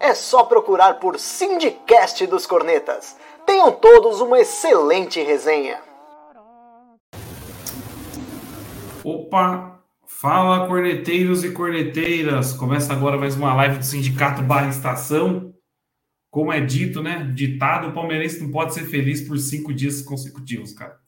É só procurar por Sindicast dos Cornetas. Tenham todos uma excelente resenha. Opa! Fala, corneteiros e corneteiras! Começa agora mais uma live do Sindicato Barra Estação. Como é dito, né? Ditado: o palmeirense não pode ser feliz por cinco dias consecutivos, cara.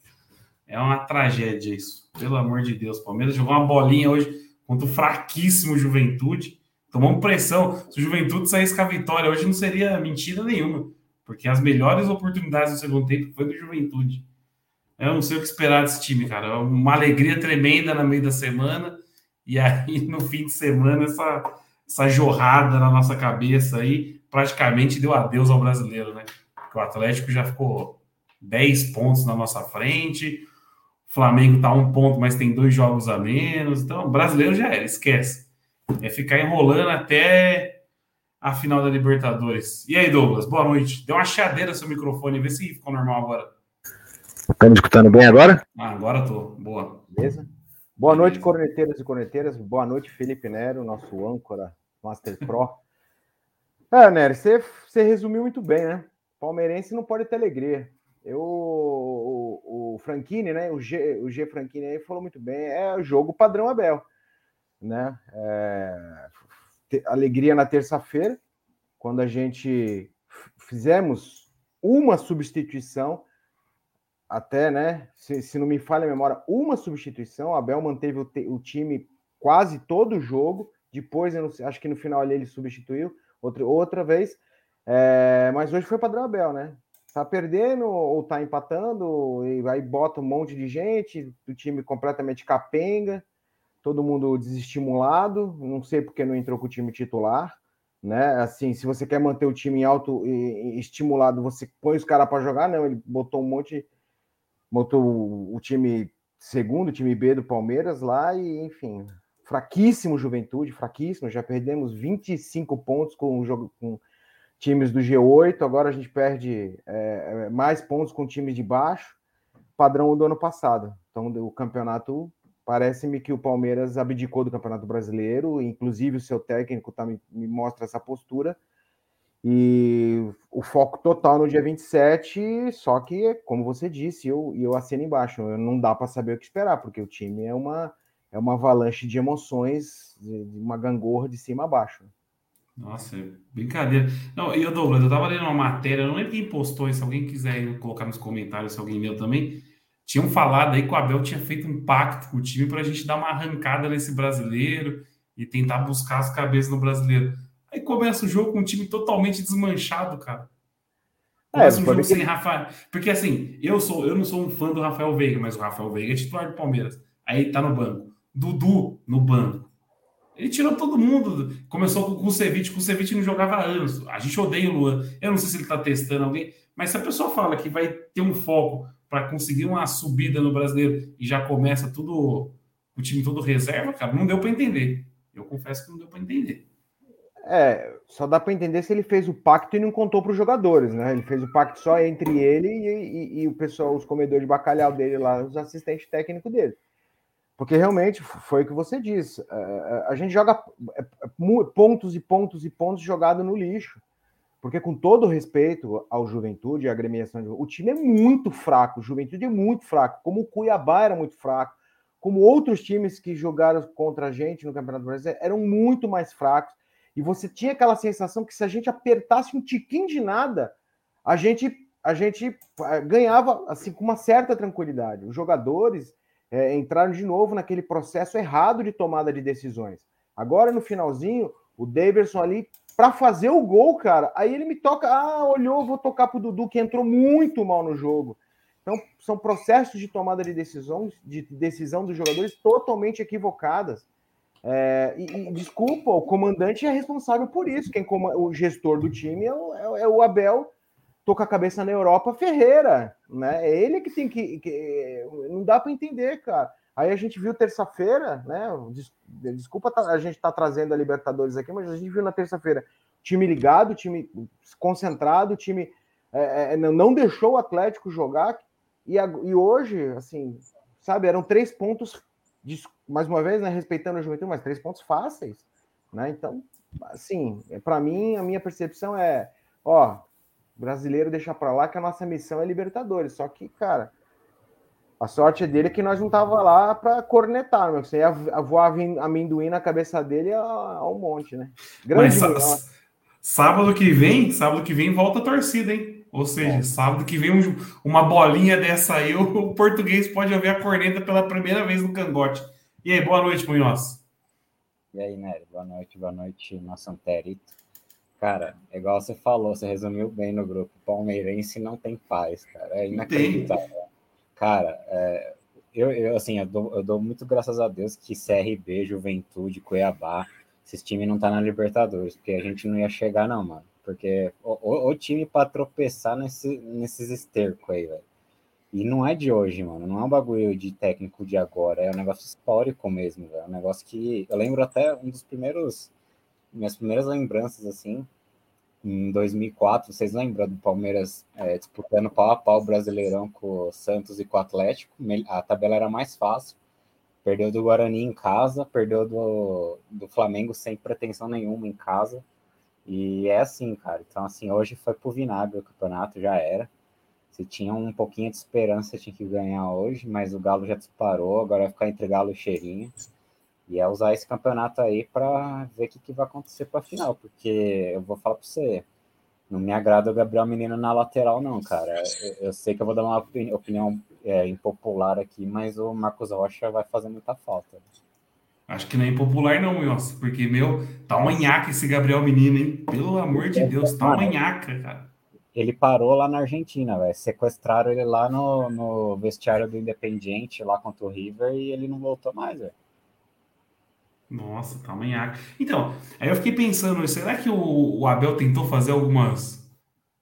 É uma tragédia isso. Pelo amor de Deus. O Palmeiras jogou uma bolinha hoje contra o fraquíssimo Juventude. Tomamos pressão. Se o Juventude saísse com a vitória hoje, não seria mentira nenhuma. Porque as melhores oportunidades do segundo tempo foi do Juventude. Eu não sei o que esperar desse time, cara. Uma alegria tremenda no meio da semana. E aí, no fim de semana, essa, essa jorrada na nossa cabeça aí praticamente deu adeus ao brasileiro, né? Porque o Atlético já ficou 10 pontos na nossa frente. O Flamengo tá um ponto, mas tem dois jogos a menos. Então, o brasileiro já era, esquece. É ficar enrolando até a final da Libertadores. E aí, Douglas, boa noite. Deu uma chadeira seu microfone, vê se ficou normal agora. Tá me escutando bem agora? Ah, agora tô. Boa. Beleza? Boa noite, corneteiros e corneteiras. Boa noite, Felipe Nero, nosso âncora Master Pro. É, Nery, você, você resumiu muito bem, né? Palmeirense não pode ter alegria. Eu, o, o Franchini, né? O G, o G Franchini aí falou muito bem. É o jogo padrão Abel, né? É, alegria na terça-feira, quando a gente fizemos uma substituição, até, né? Se, se não me falha a memória, uma substituição. Abel manteve o, o time quase todo o jogo. Depois, não, acho que no final ali ele substituiu outra, outra vez. É, mas hoje foi padrão Abel, né? Tá perdendo ou tá empatando, e aí bota um monte de gente, o time completamente capenga, todo mundo desestimulado. Não sei porque não entrou com o time titular, né? Assim, se você quer manter o time alto e, estimulado, você põe os caras para jogar, não. Ele botou um monte, botou o time segundo, o time B do Palmeiras lá, e enfim, fraquíssimo Juventude, fraquíssimo. Já perdemos 25 pontos com o jogo com times do G8. Agora a gente perde é, é, mais pontos com times de baixo, padrão do ano passado. Então o campeonato parece-me que o Palmeiras abdicou do Campeonato Brasileiro, inclusive o seu técnico tá, me, me mostra essa postura. E o foco total no dia 27, só que, como você disse, eu, eu assino embaixo, não dá para saber o que esperar, porque o time é uma é uma avalanche de emoções, de, uma gangorra de cima a baixo. Nossa, é brincadeira. Não, e o Douglas, eu tava lendo uma matéria, eu não lembro quem postou isso, alguém quiser colocar nos comentários, se alguém leu também. Tinham falado aí que o Abel tinha feito um pacto com o time para a gente dar uma arrancada nesse brasileiro e tentar buscar as cabeças no brasileiro. Aí começa o jogo com um time totalmente desmanchado, cara. É, começa é, um jogo sem Rafael. Porque assim, eu sou, eu não sou um fã do Rafael Veiga, mas o Rafael Veiga é titular do Palmeiras. Aí tá no banco. Dudu no banco. Ele tirou todo mundo. Começou com o Kusevich. O Kusevich não jogava há anos. A gente odeia o Luan. Eu não sei se ele está testando alguém, mas se a pessoa fala que vai ter um foco para conseguir uma subida no brasileiro e já começa tudo, o time todo reserva, cara, não deu para entender. Eu confesso que não deu para entender. É, só dá para entender se ele fez o pacto e não contou para os jogadores, né? Ele fez o pacto só entre ele e, e, e o pessoal, os comedores de bacalhau dele lá, os assistentes técnicos dele. Porque realmente foi o que você disse. É, é, a gente joga é, pontos e pontos e pontos jogado no lixo. Porque, com todo respeito ao Juventude, à agremiação, o time é muito fraco. O Juventude é muito fraco. Como o Cuiabá era muito fraco. Como outros times que jogaram contra a gente no Campeonato Brasileiro eram muito mais fracos. E você tinha aquela sensação que se a gente apertasse um tiquinho de nada, a gente, a gente ganhava assim com uma certa tranquilidade. Os jogadores é, entraram de novo naquele processo errado de tomada de decisões. Agora, no finalzinho, o Davidson ali, para fazer o gol, cara, aí ele me toca, ah, olhou, vou tocar pro Dudu, que entrou muito mal no jogo. Então, são processos de tomada de decisão, de decisão dos jogadores totalmente equivocadas. É, e, e, desculpa, o comandante é responsável por isso. Quem o gestor do time é o, é, é o Abel tô com a cabeça na Europa, Ferreira, né? É ele que tem que. que não dá para entender, cara. Aí a gente viu terça-feira, né? Desculpa tá, a gente tá trazendo a Libertadores aqui, mas a gente viu na terça-feira time ligado, time concentrado, time é, é, não deixou o Atlético jogar. E, e hoje, assim, sabe, eram três pontos, mais uma vez, né, respeitando o Juventude, mas três pontos fáceis, né? Então, assim, para mim, a minha percepção é, ó, brasileiro deixa para lá que a nossa missão é Libertadores. Só que, cara, a sorte dele é que nós não tava lá para cornetar, meu. Você ia voar amendoim na cabeça dele ao monte, né? Grande Mas, sábado que vem, sábado que vem volta a torcida, hein? Ou seja, é. sábado que vem um, uma bolinha dessa aí, o, o, português pode ouvir a corneta pela primeira vez no cangote. E aí, boa noite, Munhoz. E aí, Nery, boa noite, boa noite, nosso Anterito. Cara, igual você falou, você resumiu bem no grupo. Palmeirense não tem paz, cara. É inacreditável. Cara, é, eu, eu, assim, eu dou, eu dou, muito graças a Deus que CRB, Juventude, Cuiabá, esses times não tá na Libertadores, porque a gente não ia chegar, não, mano. Porque o, o, o time para tropeçar nesse, nesses estercos aí, velho. E não é de hoje, mano. Não é um bagulho de técnico de agora. É um negócio histórico mesmo, velho. É um negócio que. Eu lembro até um dos primeiros minhas primeiras lembranças, assim, em 2004, vocês lembram do Palmeiras é, disputando pau a pau o Brasileirão com o Santos e com o Atlético? A tabela era mais fácil. Perdeu do Guarani em casa, perdeu do, do Flamengo sem pretensão nenhuma em casa. E é assim, cara. Então, assim, hoje foi pro vinagre o campeonato, já era. Se tinha um pouquinho de esperança, tinha que ganhar hoje, mas o Galo já disparou, agora vai ficar entre Galo e Cheirinho. E é usar esse campeonato aí para ver o que, que vai acontecer para a final, porque eu vou falar para você, não me agrada o Gabriel Menino na lateral, não, cara. Eu, eu sei que eu vou dar uma opinião é, impopular aqui, mas o Marcos Rocha vai fazer muita falta. Acho que não é impopular, não, Wilson, porque, meu, tá uma nhaca esse Gabriel Menino, hein? Pelo amor de Deus, tá uma nhaca, cara. Ele parou lá na Argentina, velho. Sequestraram ele lá no, no vestiário do Independiente, lá contra o River, e ele não voltou mais, velho. Nossa, tá. Então, aí eu fiquei pensando, será que o, o, Abel tentou fazer algumas.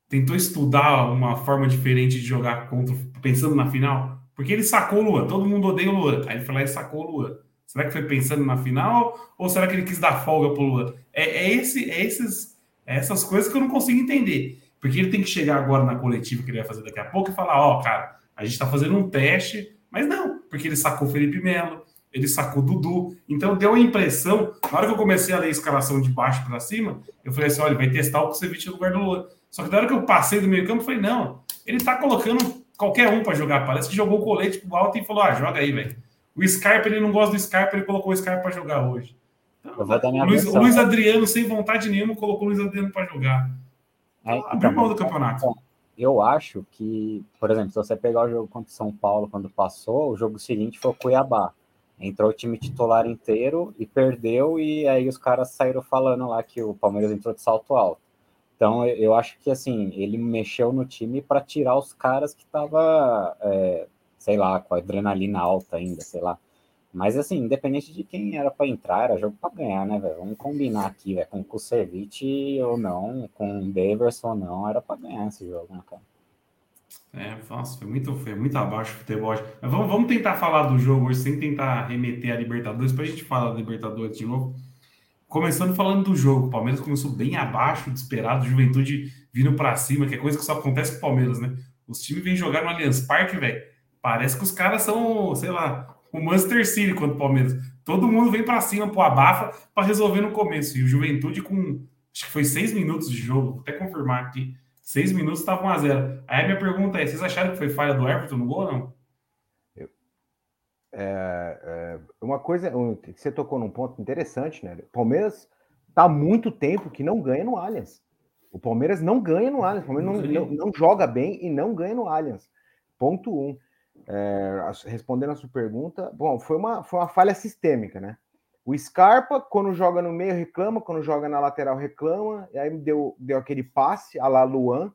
Tentou estudar uma forma diferente de jogar contra, pensando na final? Porque ele sacou o Lua, todo mundo odeia o Lua. Aí ele falou e sacou o Lua. Será que foi pensando na final? Ou será que ele quis dar folga pro Lua? É, é, esse, é, esses, é essas coisas que eu não consigo entender. Porque ele tem que chegar agora na coletiva que ele vai fazer daqui a pouco e falar: Ó, oh, cara, a gente tá fazendo um teste, mas não, porque ele sacou o Felipe Melo, ele sacou Dudu. Então deu a impressão, na hora que eu comecei a ler a escalação de baixo para cima, eu falei assim: olha, ele vai testar o Kusevich no lugar do Lula. Só que na hora que eu passei do meio campo, eu falei: não, ele tá colocando qualquer um para jogar. Parece que jogou o colete pro alto e falou: ah, joga aí, velho. O Scarpa, ele não gosta do Scarpa, ele colocou o Scarpa para jogar hoje. Então, o, Luiz, o, Luiz, Adriano, sem vontade nenhuma, colocou o Luiz Adriano para jogar. Então, é, abriu mão do campeonato. Eu acho que, por exemplo, se você pegar o jogo contra o São Paulo quando passou, o jogo seguinte foi o Cuiabá. Entrou o time titular inteiro e perdeu, e aí os caras saíram falando lá que o Palmeiras entrou de salto alto. Então eu acho que assim, ele mexeu no time para tirar os caras que tava, é, sei lá, com a adrenalina alta ainda, sei lá. Mas assim, independente de quem era para entrar, era jogo para ganhar, né, velho? Vamos combinar aqui, velho, com o Kusevich ou não, com o Daverson ou não, era para ganhar esse jogo, né, cara? É, nossa, foi muito, foi muito abaixo o futebol. Mas vamos, vamos tentar falar do jogo hoje, sem tentar remeter a Libertadores, para a gente falar da Libertadores de novo. Começando falando do jogo, o Palmeiras começou bem abaixo do esperado, Juventude vindo para cima, que é coisa que só acontece com o Palmeiras, né? Os times vêm jogar no Allianz Parque, velho. Parece que os caras são, sei lá, o Manchester City contra o Palmeiras. Todo mundo vem para cima, pro abafa, para resolver no começo. E o Juventude com, acho que foi seis minutos de jogo, vou até confirmar aqui Seis minutos estava 1x0. Aí a minha pergunta é: vocês acharam que foi falha do Everton no gol ou não? É, é, uma coisa que você tocou num ponto interessante, né? Palmeiras tá muito tempo que não ganha no Allianz. O Palmeiras não ganha no Allianz. O Palmeiras não, não, não joga bem e não ganha no Allianz. Ponto um. É, respondendo a sua pergunta, bom, foi uma, foi uma falha sistêmica, né? O Scarpa, quando joga no meio, reclama, quando joga na lateral, reclama, e aí deu, deu aquele passe a la Luan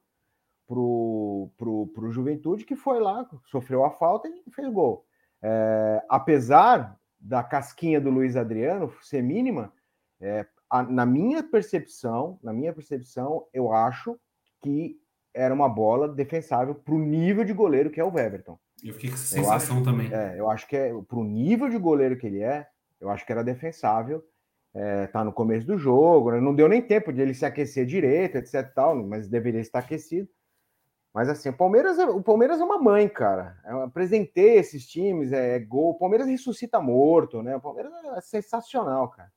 pro, pro, pro Juventude, que foi lá, sofreu a falta e fez gol. É, apesar da casquinha do Luiz Adriano ser mínima, é, a, na minha percepção, na minha percepção, eu acho que era uma bola defensável para o nível de goleiro que é o Everton. Eu fiquei com essa sensação acho, também. É, eu acho que é, para o nível de goleiro que ele é, eu acho que era defensável. É, tá no começo do jogo, né? não deu nem tempo de ele se aquecer direito, etc. Tal, mas deveria estar aquecido. Mas assim, o Palmeiras, é, o Palmeiras é uma mãe, cara. Eu apresentei esses times, é, é gol. O Palmeiras ressuscita morto, né? O Palmeiras é sensacional, cara.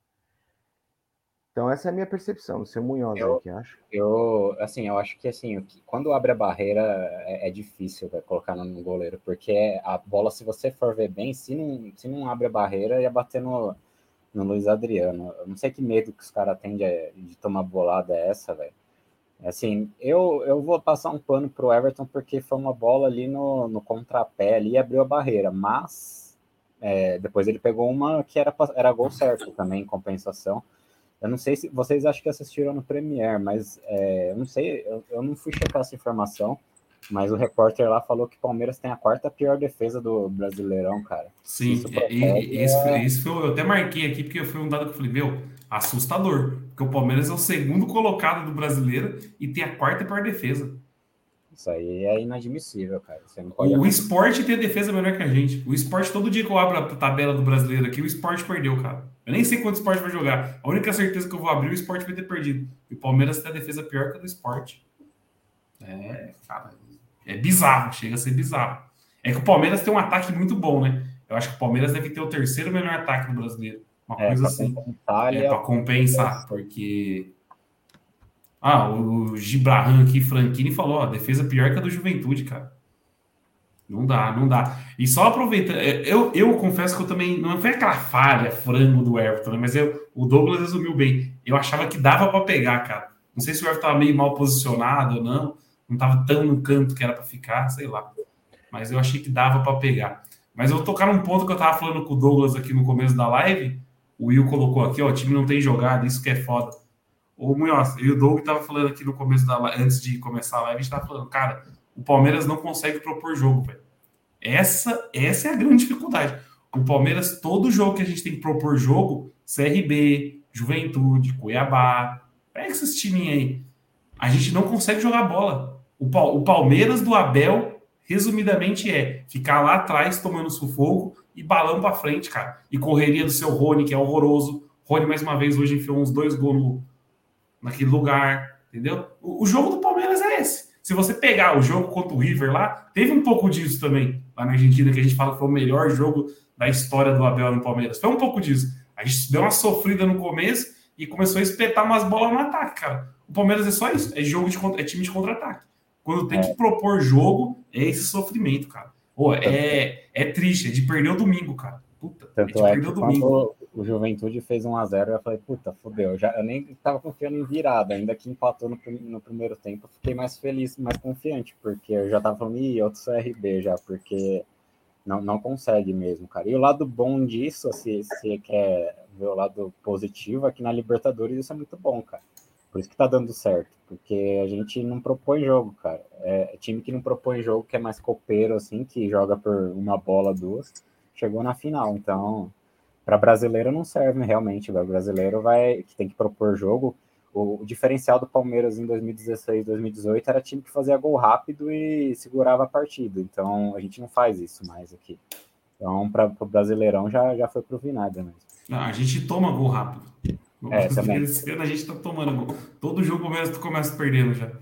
Então essa é a minha percepção, seu Munhoz eu, que acho. Eu, assim, eu acho que assim, quando abre a barreira é, é difícil véio, colocar no goleiro, porque a bola, se você for ver bem, se não, se não abre a barreira, ia bater no, no Luiz Adriano. Eu não sei que medo que os caras têm de, de tomar bolada essa, velho. Assim, eu, eu vou passar um pano pro Everton porque foi uma bola ali no, no contrapé ali e abriu a barreira, mas é, depois ele pegou uma que era, era gol certo também, em compensação. Eu não sei se vocês acham que assistiram no Premiere, mas é, eu não sei, eu, eu não fui checar essa informação, mas o repórter lá falou que o Palmeiras tem a quarta pior defesa do Brasileirão, cara. Sim, isso, e, isso, é... isso foi, eu até marquei aqui, porque foi um dado que eu falei, meu, assustador, porque o Palmeiras é o segundo colocado do brasileiro e tem a quarta pior defesa. Isso aí é inadmissível, cara. o esporte tem a defesa melhor que a gente. O esporte, todo dia que eu abro a tabela do brasileiro aqui, o esporte perdeu, cara. Eu nem sei quanto esporte vai jogar. A única certeza que eu vou abrir, o esporte vai ter perdido. E o Palmeiras tem a defesa pior que a do esporte. É, cara, é bizarro, chega a ser bizarro. É que o Palmeiras tem um ataque muito bom, né? Eu acho que o Palmeiras deve ter o terceiro melhor ataque no brasileiro. Uma é, coisa assim. É, para compensar, porque ah, o Gibraham aqui, Franquini, falou: ó, defesa pior que a do Juventude, cara. Não dá, não dá. E só aproveitando, é, eu, eu confesso que eu também. Não foi aquela falha, frango do Everton, né? mas eu, o Douglas resumiu bem. Eu achava que dava para pegar, cara. Não sei se o Everton estava meio mal posicionado ou não. Não estava tão no canto que era para ficar, sei lá. Mas eu achei que dava para pegar. Mas eu vou tocar num ponto que eu tava falando com o Douglas aqui no começo da live. O Will colocou aqui, ó, o time não tem jogado, isso que é foda. O Munhoz, e o Doug estava falando aqui no começo da antes de começar a live, a gente estava falando, cara, o Palmeiras não consegue propor jogo, velho. Essa, essa é a grande dificuldade. O Palmeiras, todo jogo que a gente tem que propor jogo, CRB, Juventude, Cuiabá, pega esses times aí. A gente não consegue jogar bola. O, o Palmeiras do Abel, resumidamente, é ficar lá atrás tomando sufoco e balão para frente, cara. E correria do seu Rony, que é horroroso. Rony, mais uma vez, hoje enfiou uns dois gols no, naquele lugar, entendeu? O, o, jogo do Palmeiras é esse. Se você pegar o jogo contra o River lá, teve um pouco disso também, lá na Argentina, que a gente fala que foi o melhor jogo da história do Abel no Palmeiras. Foi um pouco disso. A gente deu uma sofrida no começo e começou a espetar umas bolas no ataque, cara. O Palmeiras é só isso, é jogo de é time de contra-ataque. Quando tem que propor jogo, é esse sofrimento, cara. Pô, é, é triste, é de perder o domingo, cara. Puta, Tanto é, é que domingo. O Juventude fez 1 a 0 eu falei, puta, fodeu. Já, eu nem tava confiando em virada, ainda que empatou no, no primeiro tempo, fiquei mais feliz, mais confiante, porque eu já tava falando, ih, outro CRB já, porque não, não consegue mesmo, cara. E o lado bom disso, se você quer ver o lado positivo, é que na Libertadores isso é muito bom, cara. Por isso que tá dando certo, porque a gente não propõe jogo, cara. É, é time que não propõe jogo, que é mais copeiro, assim, que joga por uma bola, duas chegou na final. Então, para brasileiro não serve realmente. O brasileiro vai que tem que propor jogo. O, o, diferencial do Palmeiras em 2016, 2018 era time que fazia gol rápido e segurava a partida. Então, a gente não faz isso mais aqui. Então, para o Brasileirão já, já foi para o vinagre mesmo. Não, a gente toma gol rápido. É, também. a gente está tomando gol. Todo jogo começa, tu começa perdendo já.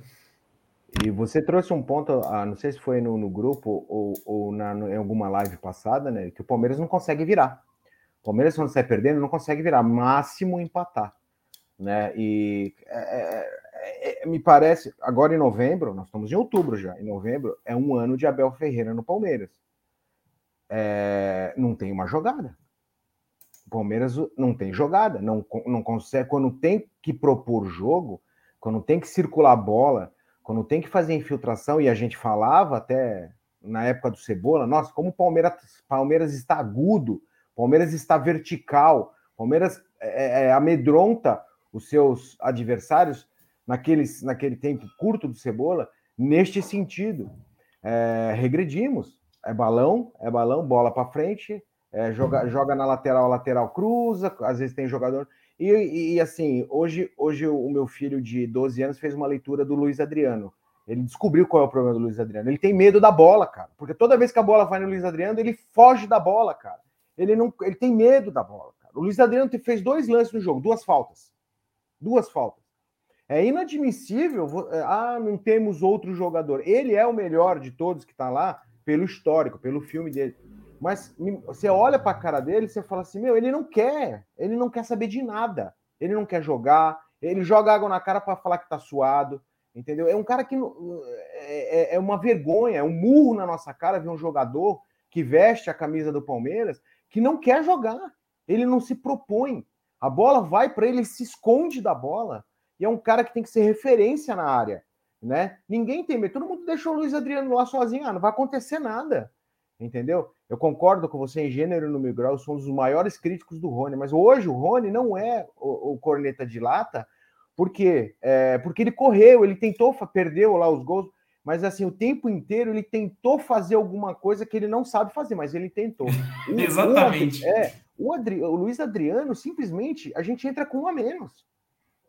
E você trouxe um ponto, ah, não sei se foi no, no grupo ou, ou na, em alguma live passada, né? Que o Palmeiras não consegue virar. O Palmeiras, quando sai perdendo, não consegue virar, máximo empatar. Né? E é, é, é, me parece, agora em novembro, nós estamos em outubro já, em novembro, é um ano de Abel Ferreira no Palmeiras. É, não tem uma jogada. O Palmeiras não tem jogada, não, não consegue. Quando tem que propor jogo, quando tem que circular a bola quando tem que fazer infiltração, e a gente falava até na época do Cebola, nossa, como o Palmeiras, Palmeiras está agudo, Palmeiras está vertical, Palmeiras é, é, é, amedronta os seus adversários naqueles, naquele tempo curto do Cebola, neste sentido. É, regredimos. É balão, é balão, bola para frente, é, joga, joga na lateral, lateral cruza, às vezes tem jogador. E, e, assim, hoje, hoje o meu filho de 12 anos fez uma leitura do Luiz Adriano. Ele descobriu qual é o problema do Luiz Adriano. Ele tem medo da bola, cara. Porque toda vez que a bola vai no Luiz Adriano, ele foge da bola, cara. Ele não, ele tem medo da bola, cara. O Luiz Adriano fez dois lances no jogo, duas faltas. Duas faltas. É inadmissível. Ah, não temos outro jogador. Ele é o melhor de todos que está lá pelo histórico, pelo filme dele. Mas você olha para a cara dele e você fala assim: meu, ele não quer. Ele não quer saber de nada. Ele não quer jogar. Ele joga água na cara para falar que está suado. Entendeu? É um cara que é, é, é uma vergonha, é um murro na nossa cara ver um jogador que veste a camisa do Palmeiras que não quer jogar. Ele não se propõe. A bola vai para ele, ele se esconde da bola. E é um cara que tem que ser referência na área. Né? Ninguém tem medo. Todo mundo deixou o Luiz Adriano lá sozinho. Ah, não vai acontecer nada. Entendeu? Eu concordo com você em gênero no mil grau, sou um dos maiores críticos do Rony, mas hoje o Rony não é o, o corneta de lata por quê? É, porque ele correu, ele tentou, perdeu lá os gols, mas assim, o tempo inteiro ele tentou fazer alguma coisa que ele não sabe fazer, mas ele tentou. O, Exatamente. O, é, o, Adri, o Luiz Adriano, simplesmente, a gente entra com um a menos.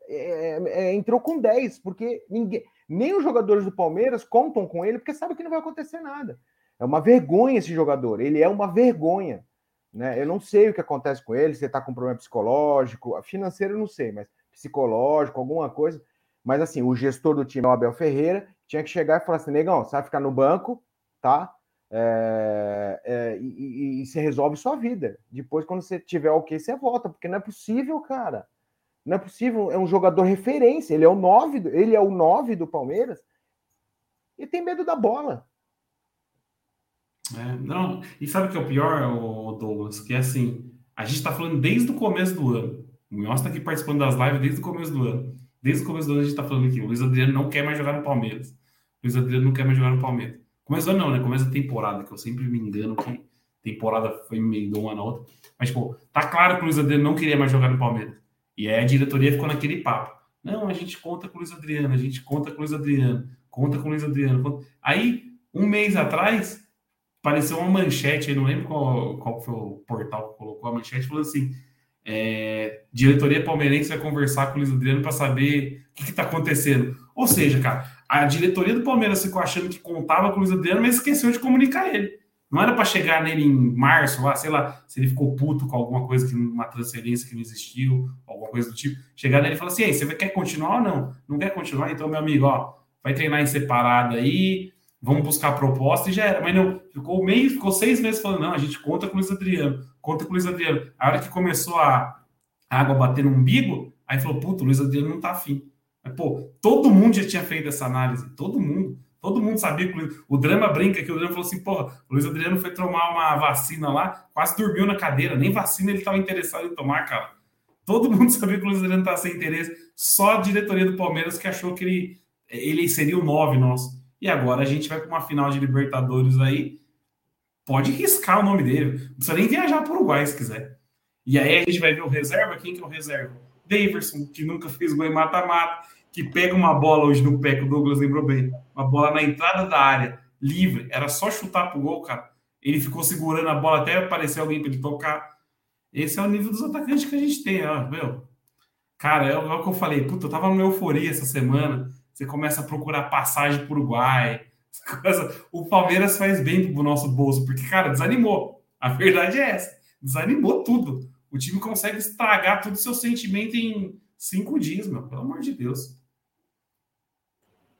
É, é, entrou com 10, porque ninguém, nem os jogadores do Palmeiras contam com ele, porque sabem que não vai acontecer nada. É uma vergonha esse jogador, ele é uma vergonha. Né? Eu não sei o que acontece com ele, se ele está com problema psicológico, financeiro eu não sei, mas psicológico, alguma coisa. Mas assim, o gestor do time, o Abel Ferreira, tinha que chegar e falar assim: negão, você vai ficar no banco, tá? É, é, e, e, e, você resolve sua vida. Depois, quando você tiver o okay, que, você volta, porque não é possível, cara. Não é possível, é um jogador referência, ele é o 9, ele é o 9 do Palmeiras e tem medo da bola. É, não, e sabe o que é o pior, Douglas? Que é assim, a gente está falando desde o começo do ano. O Munhoz está aqui participando das lives desde o começo do ano. Desde o começo do ano a gente está falando aqui. O Luiz Adriano não quer mais jogar no Palmeiras. O Luiz Adriano não quer mais jogar no Palmeiras. Começo do ano não, né? Começo da temporada, que eu sempre me engano que temporada foi meio uma na outra. Mas, pô, tá claro que o Luiz Adriano não queria mais jogar no Palmeiras. E aí a diretoria ficou naquele papo. Não, a gente conta com o Luiz Adriano, a gente conta com o Luiz Adriano, conta com o Luiz Adriano. Aí, um mês atrás, apareceu uma manchete, eu não lembro qual, qual foi o portal que colocou a manchete, falou assim: é, diretoria palmeirense vai conversar com o Luiz Adriano para saber o que está acontecendo. Ou seja, cara, a diretoria do Palmeiras ficou achando que contava com o Luiz Adriano, mas esqueceu de comunicar ele. Não era para chegar nele em março, lá, sei lá, se ele ficou puto com alguma coisa, que uma transferência que não existiu, alguma coisa do tipo. Chegar nele e falar assim: você quer continuar ou não? Não quer continuar? Então, meu amigo, ó, vai treinar em separado aí, vamos buscar proposta e já era. Mas não, ficou meio, ficou seis meses falando: não, a gente conta com o Luiz Adriano conta com o Luiz Adriano. A hora que começou a água bater no umbigo, aí falou, puta, o Luiz Adriano não tá afim. Mas, pô, todo mundo já tinha feito essa análise, todo mundo. Todo mundo sabia que o, o drama brinca que o drama falou assim, porra, o Luiz Adriano foi tomar uma vacina lá, quase dormiu na cadeira, nem vacina ele estava interessado em tomar, cara. Todo mundo sabia que o Luiz Adriano estava sem interesse, só a diretoria do Palmeiras que achou que ele, ele seria o 9 nosso. E agora a gente vai para uma final de Libertadores aí, pode riscar o nome dele. Não precisa nem viajar para o Uruguai se quiser. E aí a gente vai ver o reserva. Quem que é o reserva? Daverson, que nunca fez gol em mata-mata, que pega uma bola hoje no pé, que o Douglas lembrou bem. Uma bola na entrada da área, livre. Era só chutar pro gol, cara. Ele ficou segurando a bola até aparecer alguém para ele tocar. Esse é o nível dos atacantes que a gente tem, ó, meu. Cara, é, o que eu falei. Puta, eu tava numa euforia essa semana. Você começa a procurar passagem pro Uruguai o Palmeiras faz bem pro nosso bolso, porque, cara, desanimou. A verdade é essa. Desanimou tudo. O time consegue estragar todo o seu sentimento em cinco dias, meu. Pelo amor de Deus.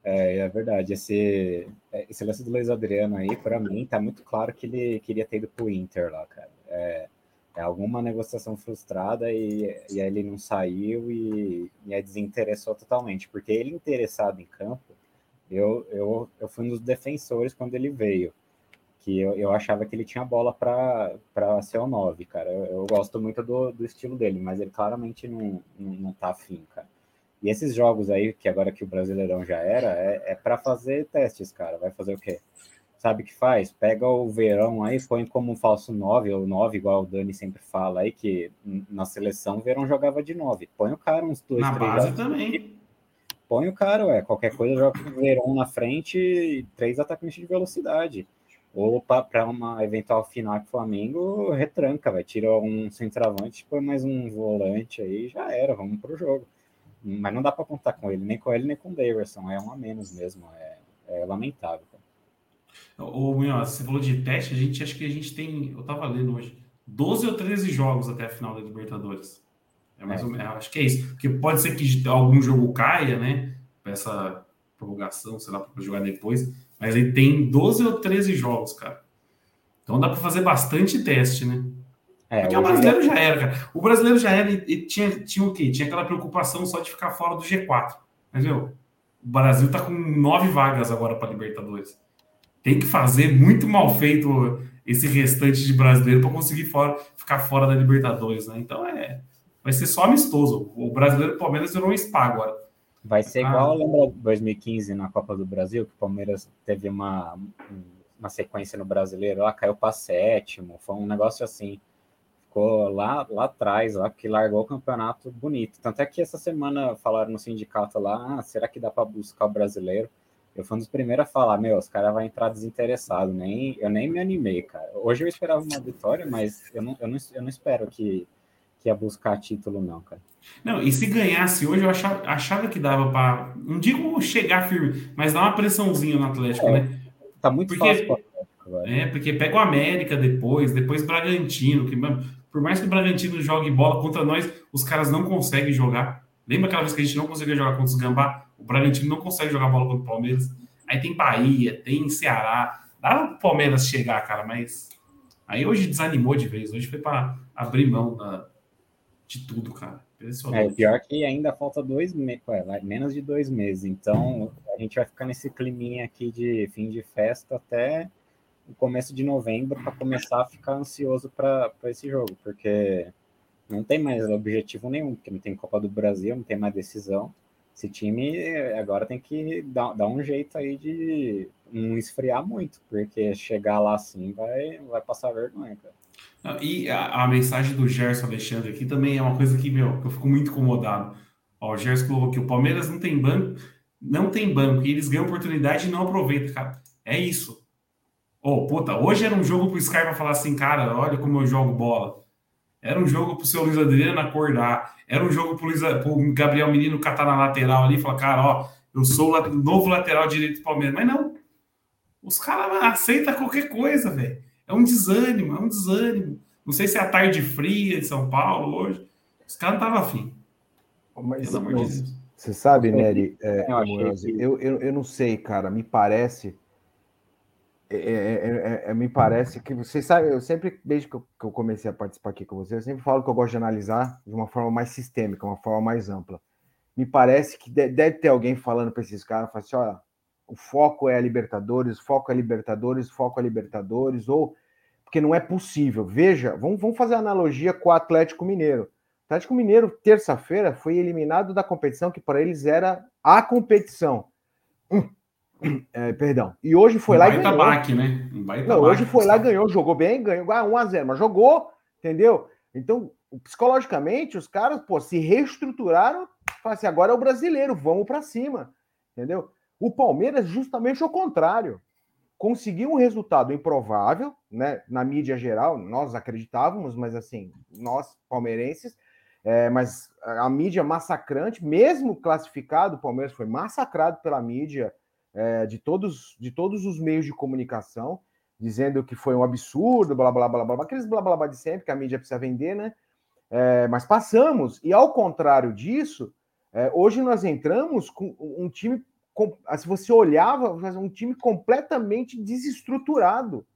É, é verdade. Esse, esse lance do Luiz Adriano aí, para mim, tá muito claro que ele queria ter ido pro Inter lá, cara. É, é alguma negociação frustrada e, e aí ele não saiu e, e aí desinteressou totalmente. Porque ele interessado em campo, eu, eu, eu fui um dos defensores quando ele veio, que eu, eu achava que ele tinha bola para ser o 9, cara. Eu, eu, gosto muito do, do estilo dele, mas ele claramente não, não, não tá afim, cara. E esses jogos aí, que agora que o Brasileirão já era, é, é para fazer testes, cara. Vai fazer o quê? Sabe o que faz? Pega o Verão aí, põe como um falso 9, ou 9, igual o Dani sempre fala aí, que na seleção o Verão jogava de 9. Põe o cara uns dois, na três base também põe o cara, ué, qualquer coisa joga o Verón na frente e três atacantes de velocidade. Ou para uma eventual final com o Flamengo, retranca, vai, tira um centroavante, põe mais um volante aí, já era, vamos pro jogo. Mas não dá para contar com ele, nem com ele, nem com o Daverson, é um a menos mesmo. É, É lamentável. O meu, você falou de teste, a gente acho que a gente tem, eu tava lendo hoje, 12 ou 13 jogos até a final da Libertadores. É mais é. ou menos, acho que é isso. Porque pode ser que algum jogo caia, né? Essa prorrogação, sei lá, para jogar depois. Mas ele tem 12 ou 13 jogos, cara. Então dá para fazer bastante teste, né? É, Porque o brasileiro é... já era, cara. O brasileiro já era e tinha, tinha o quê? Tinha aquela preocupação só de ficar fora do G4. Mas, meu, o Brasil tá com nove vagas agora para Libertadores. Tem que fazer muito mal feito esse restante de brasileiro para conseguir fora, ficar fora da Libertadores, né? Então é. Vai ser só amistoso. O brasileiro Palmeiras virou um spa agora. Vai ser igual, ah. lembra 2015 na Copa do Brasil, que o Palmeiras teve uma, uma sequência no brasileiro, lá caiu para sétimo, foi um negócio assim. Ficou lá, lá atrás, lá que largou o campeonato bonito. Tanto é que essa semana falaram no sindicato lá, ah, será que dá para buscar o brasileiro? Eu fui um dos primeiros a falar, meu, os caras vão entrar desinteressado, nem, eu nem me animei, cara. Hoje eu esperava uma vitória, mas eu não, eu não, eu não espero que, que ia buscar título, não, cara. Não, e se ganhasse hoje, eu achava, achava que dava para. Não digo chegar firme, mas dar uma pressãozinha no Atlético, é, né? Tá muito porque, fácil pro Atlético agora. É, porque pega o América depois, depois Bragantino, que por mais que o Bragantino jogue bola contra nós, os caras não conseguem jogar. Lembra aquela vez que a gente não conseguia jogar contra os Gambá? O Bragantino não consegue jogar bola contra o Palmeiras. Aí tem Bahia, tem Ceará. Dá pro Palmeiras chegar, cara, mas. Aí hoje desanimou de vez. Hoje foi para abrir mão da, de tudo, cara. É, pior que ainda falta dois meses, menos de dois meses. Então a gente vai ficar nesse climinha aqui de fim de festa até o começo de novembro para começar a ficar ansioso para esse jogo, porque não tem mais objetivo nenhum, porque não tem Copa do Brasil, não tem mais decisão. Esse time agora tem que dar, dar um jeito aí de não esfriar muito, porque chegar lá assim vai, vai passar vergonha, cara. E a, a, mensagem do Gerson Alexandre aqui também é uma coisa que, meu, eu fico muito incomodado. Ó, o Gerson colocou que o Palmeiras não tem banco, não tem banco, e eles ganham oportunidade e não aproveitam, cara. É isso. Ô, oh, puta, hoje era um jogo pro Sky falar assim, cara, olha como eu jogo bola. Era um jogo pro seu Luiz Adriano acordar. Era um jogo pro, Luiz, pro Gabriel Menino catar na lateral ali e falar, cara, ó, eu sou o novo lateral direito do Palmeiras. Mas não. Os caras aceitam qualquer coisa, velho. É um desânimo, é um desânimo. Não sei se é a tarde fria de São Paulo hoje. Os caras não estavam afim. Mas, Pelo amor de Deus. Você sabe, Nery, é, eu, eu, eu não sei, cara, me parece. É é, é, é, me parece que vocês sabem, eu sempre, desde que eu, que eu, comecei a participar aqui com vocês, eu sempre falo que eu gosto de analisar de uma forma mais sistêmica, uma forma mais ampla. Me parece que deve ter alguém falando para esses caras, assim, olha, o foco é a Libertadores, o foco é a Libertadores, o foco é a Libertadores, ou porque não é possível. Veja, vamos, vamos fazer analogia com o Atlético Mineiro. O Atlético Mineiro, terça-feira, foi eliminado da competição que para eles era a competição. É, perdão. E hoje foi um lá e ganhou. Baque, né? Um não, hoje foi lá e ganhou, jogou bem, ganhou ah, 1 a 0 mas jogou, entendeu? Então, psicologicamente, os caras, pô, se reestruturaram, falaram assim, agora é o brasileiro, vamos para cima, entendeu? O Palmeiras, justamente o contrário. Conseguiu um resultado improvável, né? Na mídia geral, nós acreditávamos, mas assim, nós palmeirenses, é, mas a mídia massacrante, mesmo classificado, o Palmeiras foi massacrado pela mídia é, de, todos, de todos os meios de comunicação, dizendo que foi um absurdo, blá blá blá blá, aqueles blá blá blá de sempre, que a mídia precisa vender, né? É, mas passamos, e ao contrário disso, é, hoje nós entramos com um time se você olhava, um time completamente desestruturado,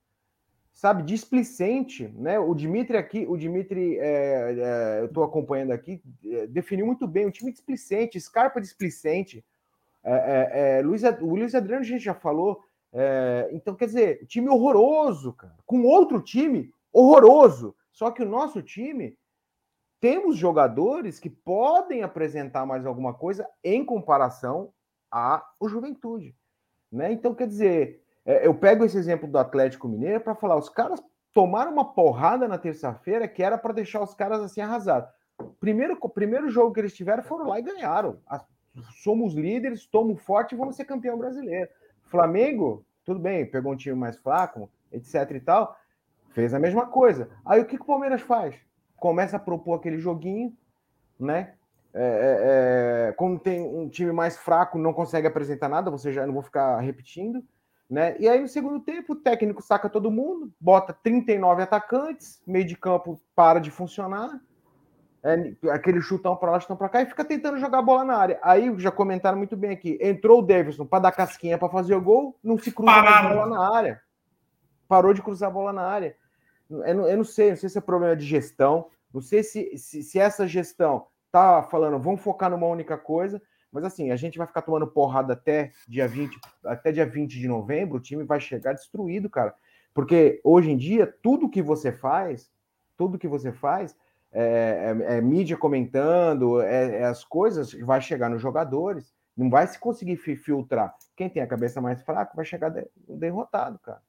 sabe, displicente, né? O Dimitri aqui, o Dimitri, é, é, eu estou acompanhando aqui, é, definiu muito bem, um time displicente, Scarpa displicente, é, é, é, Luiz, o Luiz Adriano a gente já falou, então quer dizer, time horroroso, cara, com outro time horroroso, só que o nosso time temos jogadores que podem apresentar mais alguma coisa em comparação a o Juventude. Né? Então, quer dizer, é, eu pego esse exemplo do Atlético Mineiro para falar, os caras tomaram uma porrada na terça-feira que era para deixar os caras assim arrasados. Primeiro, primeiro jogo que eles tiveram foram lá e ganharam. Somos líderes, tomo forte e vamos ser campeão brasileiro. Flamengo, tudo bem, pegou um time mais fraco, etc e tal, fez a mesma coisa. Aí o que, que o Palmeiras faz? Começa a propor aquele joguinho, né? É, é, é, como tem um time mais fraco, não consegue apresentar nada, você já não vou ficar repetindo. Né? E aí, no segundo tempo, o técnico saca todo mundo, bota 39 atacantes, meio de campo para de funcionar, é, aquele chutão para lá, chutão para cá, e fica tentando jogar a bola na área. Aí, já comentaram muito bem aqui, entrou o Davidson para dar casquinha para fazer o gol, não se cruza a bola na área. Parou de cruzar a bola na área. Eu não, eu não sei, não sei se é problema de gestão, não sei se, se, se essa gestão tá falando, vamos focar numa única coisa, mas assim, a gente vai ficar tomando porrada até dia 20, até dia 20 de novembro, o time vai chegar destruído, cara. Porque hoje em dia, tudo que você faz, tudo que você faz, é, é, é mídia comentando, é, é, as coisas vai chegar nos jogadores, não vai se conseguir filtrar. Quem tem a cabeça mais fraca vai chegar de, derrotado, cara.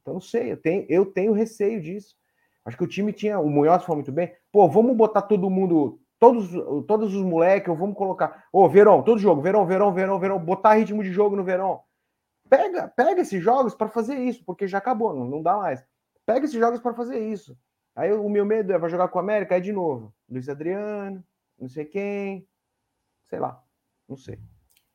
Então não sei, eu tenho, eu tenho receio disso. Acho que o time tinha, o Munhoz falou muito bem, pô, vamos botar todo mundo todos, todos os moleques, vamos colocar. Ô, Verão, todo jogo, Verão, Verão, Verão, Verão, botar ritmo de jogo no Verão. Pega, pega esses jogos para fazer isso, porque já acabou, não, não dá mais. Pega esses jogos para fazer isso. Aí o meu medo é vai jogar com o América, é de novo. Luiz Adriano, não sei quem, sei lá, não sei.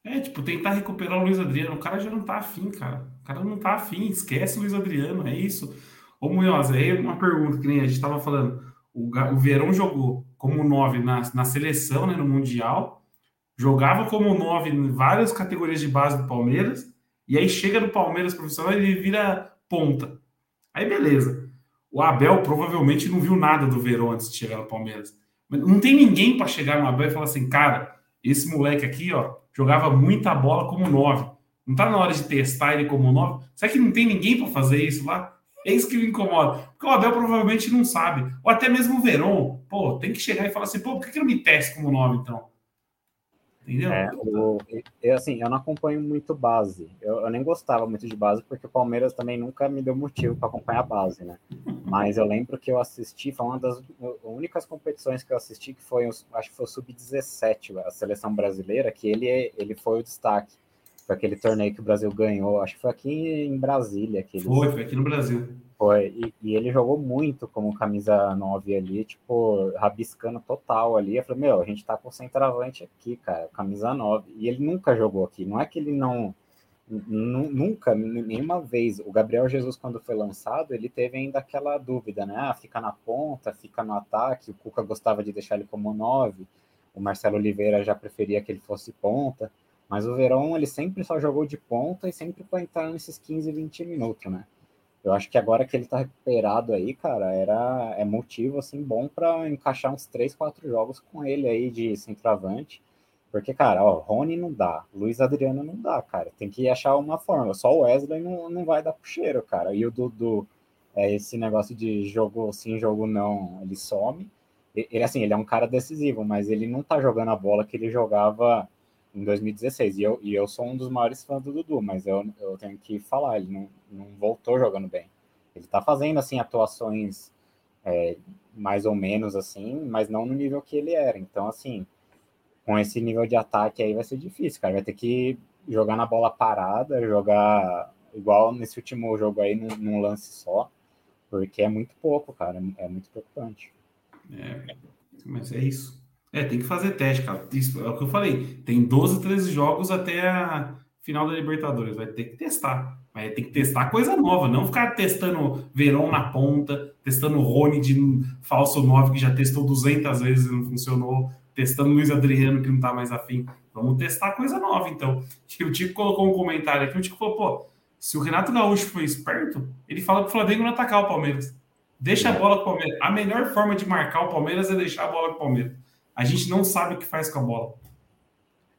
É, tipo, tentar recuperar o Luiz Adriano. O cara já não tá afim, cara. O cara não tá afim, esquece o Luiz Adriano, é isso. Ô, Munhoz, aí uma pergunta que nem a gente tava falando. O, o Verão jogou como nove na, na seleção, né, no Mundial, jogava como nove em várias categorias de base do Palmeiras, e aí chega no Palmeiras profissional e ele vira ponta. Aí beleza. O Abel provavelmente não viu nada do Verão antes de chegar no Palmeiras. Mas não tem ninguém para chegar no Abel e falar assim, cara, esse moleque aqui, ó, jogava muita bola como nove. Não tá na hora de testar ele como nove? Será que não tem ninguém para fazer isso lá? É isso que me incomoda. Porque o Abel provavelmente não sabe. Ou até mesmo o Verón. Pô, tem que chegar e falar assim, pô, por que, que não me teste como nome, então? Entendeu? É, o, eu, assim, eu não acompanho muito base. Eu, eu, nem gostava muito de base, porque o Palmeiras também nunca me deu motivo para acompanhar a base, né? Mas eu lembro que eu assisti, foi uma das únicas competições que eu assisti, que foi, acho que foi o Sub-17, a seleção brasileira, que ele, ele foi o destaque. Foi aquele torneio que o Brasil ganhou, acho que foi aqui em Brasília. Que eles... Foi, foi aqui no Brasil. Foi, e, e, ele jogou muito como camisa 9 ali, tipo, rabiscando total ali. Eu falei, meu, a gente tá com o centroavante aqui, cara, camisa 9. E ele nunca jogou aqui, não é que ele não. Nunca, nenhuma vez. O Gabriel Jesus, quando foi lançado, ele teve ainda aquela dúvida, né? Ah, fica na ponta, fica no ataque. O Cuca gostava de deixar ele como 9. O Marcelo Oliveira já preferia que ele fosse ponta. Mas o Verão, ele sempre só jogou de ponta e sempre foi entrar nesses 15, 20 minutos, né? Eu acho que agora que ele tá recuperado aí, cara, era é motivo assim bom para encaixar uns 3, 4 jogos com ele aí de centroavante. Porque, cara, ó, Rony não dá, Luiz Adriano não dá, cara. Tem que achar uma forma. Só o Wesley não, não vai dar pro cheiro, cara. E o Dudu, é, esse negócio de jogo sim, jogo não, ele some. Ele, assim, ele é um cara decisivo, mas ele não tá jogando a bola que ele jogava em 2016. E eu, e eu sou um dos maiores fãs do Dudu, mas eu, eu tenho que falar, ele não, não voltou jogando bem. Ele tá fazendo, assim, atuações é, mais ou menos, assim, mas não no nível que ele era. Então, assim, com esse nível de ataque aí vai ser difícil, cara. Vai ter que jogar na bola parada, jogar igual nesse último jogo aí, num, num lance só, porque é muito pouco, cara. É muito preocupante. É, mas é isso. É, tem que fazer teste, cara. Isso é o que eu falei. Tem 12, 13 jogos até a final da Libertadores. Vai ter que testar. Mas tem que testar coisa nova, não ficar testando Verão na ponta, testando Rony de falso 9, que já testou 200 vezes e não funcionou, testando Luiz Adriano, que não tá mais afim. Vamos testar coisa nova, então. O Tico colocou um comentário aqui, o Tico falou, pô, se o Renato Gaúcho foi esperto, ele fala pro Flamengo não atacar o Palmeiras. Deixa a bola com o Palmeiras. A melhor forma de marcar o Palmeiras é deixar a bola com o Palmeiras a gente não sabe o que faz com a bola.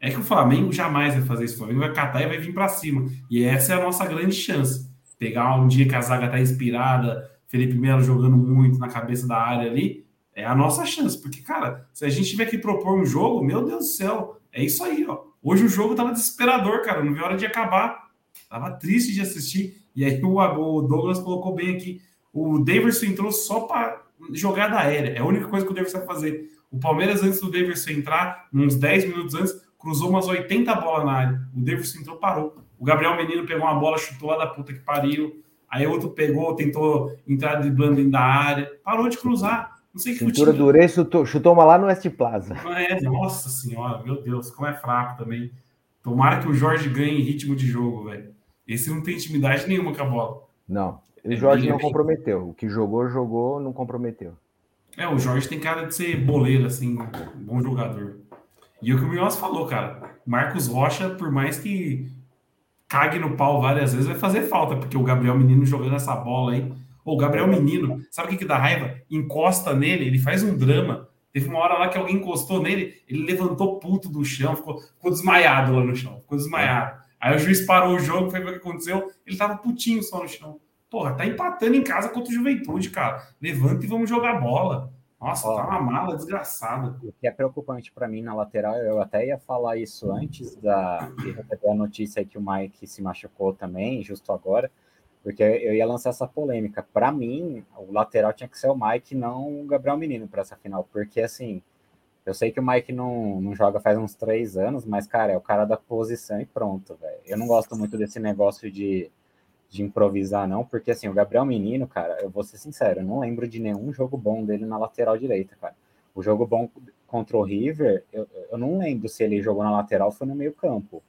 É que o Flamengo jamais vai fazer isso. O Flamengo vai catar e vai vir para cima. E essa é a nossa grande chance. Pegar um dia que a zaga tá inspirada, Felipe Melo jogando muito na cabeça da área ali, é a nossa chance. Porque, cara, se a gente tiver que propor um jogo, meu Deus do céu, é isso aí, ó. Hoje o jogo tava desesperador, cara. Não vi hora de acabar. Tava triste de assistir. E aí o, Douglas colocou bem aqui. O Davidson entrou só para jogada aérea. É a única coisa que o Davidson vai fazer. O Palmeiras, antes do Davidson entrar, uns 10 minutos antes, cruzou umas 80 bolas na área. O Davidson entrou, parou. O Gabriel Menino pegou uma bola, chutou lá da puta que pariu. Aí outro pegou, tentou entrar driblando dentro da área. Parou de cruzar. Não sei que Cintura time... Durei chutou, chutou uma lá no West Plaza. É, nossa senhora, meu Deus, como é fraco também. Tomara que o Jorge ganhe ritmo de jogo, velho. Esse não tem intimidade nenhuma com a bola. Não, o é Jorge não comprometeu. O que jogou, jogou, não comprometeu. É, o Jorge tem cara de ser boleiro, assim, bom jogador. E o que o Minhoz falou, cara. Marcos Rocha, por mais que cague no pau várias vezes, vai fazer falta, porque o Gabriel Menino jogando essa bola aí. O Gabriel Menino, sabe o que, que dá raiva? Encosta nele, ele faz um drama. Teve uma hora lá que alguém encostou nele, ele levantou puto do chão, ficou, ficou desmaiado lá no chão, ficou desmaiado. Aí o juiz parou o jogo, foi ver o que aconteceu, ele tava putinho só no chão. Porra, tá empatando em casa contra o Juventude, cara. Levanta e vamos jogar bola. Nossa, Ó, tá uma mala desgraçada. O que é preocupante para mim na lateral, eu até ia falar isso antes da, de receber a notícia que o Mike se machucou também, justo agora, porque eu ia lançar essa polêmica. Para mim, o lateral tinha que ser o Mike, não o Gabriel Menino para essa final, porque assim, eu sei que o Mike não, não joga faz uns três anos, mas, cara, é o cara da posição e pronto, velho. Eu não gosto muito desse negócio de de improvisar, não, porque assim, o Gabriel Menino, cara, eu vou ser sincero, eu não lembro de nenhum jogo bom dele na lateral direita, cara. O jogo bom contra o River, eu, eu não lembro se ele jogou na lateral foi no meio-campo.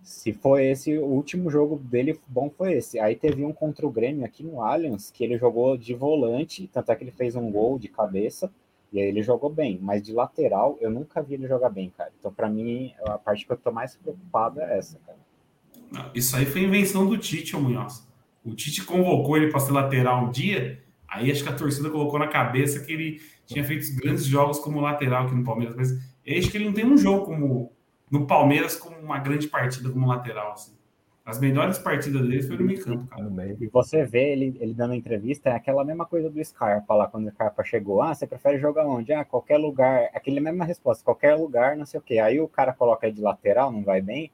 Se foi esse, o último jogo dele bom foi esse. Aí teve um contra o Grêmio aqui no Allianz, que ele jogou de volante, tanto é que ele fez um gol de cabeça, e aí ele jogou bem. Mas de lateral, eu nunca vi ele jogar bem, cara. Então, para mim, a parte que eu tô mais preocupado é essa, cara. Isso aí foi invenção do Tite, o Munhoz. O Tite convocou ele para ser lateral um dia, aí acho que a torcida colocou na cabeça que ele tinha feito grandes jogos como lateral aqui no Palmeiras, mas acho que ele não tem um jogo como no Palmeiras como uma grande partida como lateral. Assim. As melhores partidas dele foi no meio campo, cara. E você vê ele, ele dando entrevista, é aquela mesma coisa do Scarpa lá, quando o Scarpa chegou. Ah, você prefere jogar onde? Ah, qualquer lugar. Aquela mesma resposta, qualquer lugar, não sei o quê. Aí o cara coloca ele de lateral, não vai bem.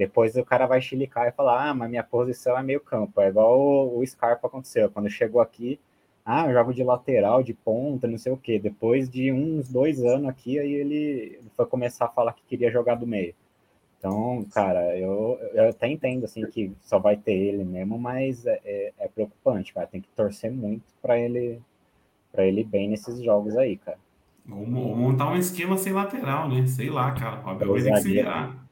Depois o cara vai chilicar e falar: Ah, mas minha posição é meio campo. É igual o, o Scarpa aconteceu. Quando chegou aqui, ah, eu jogo de lateral, de ponta, não sei o quê. Depois de uns dois anos aqui, aí ele foi começar a falar que queria jogar do meio. Então, cara, eu, eu até entendo assim que só vai ter ele mesmo, mas é, é, é preocupante, cara. Tem que torcer muito para ele para ele bem nesses jogos aí, cara. Ou montar um esquema sem lateral, né? Sei lá, cara. O Abel vai ter que se virar.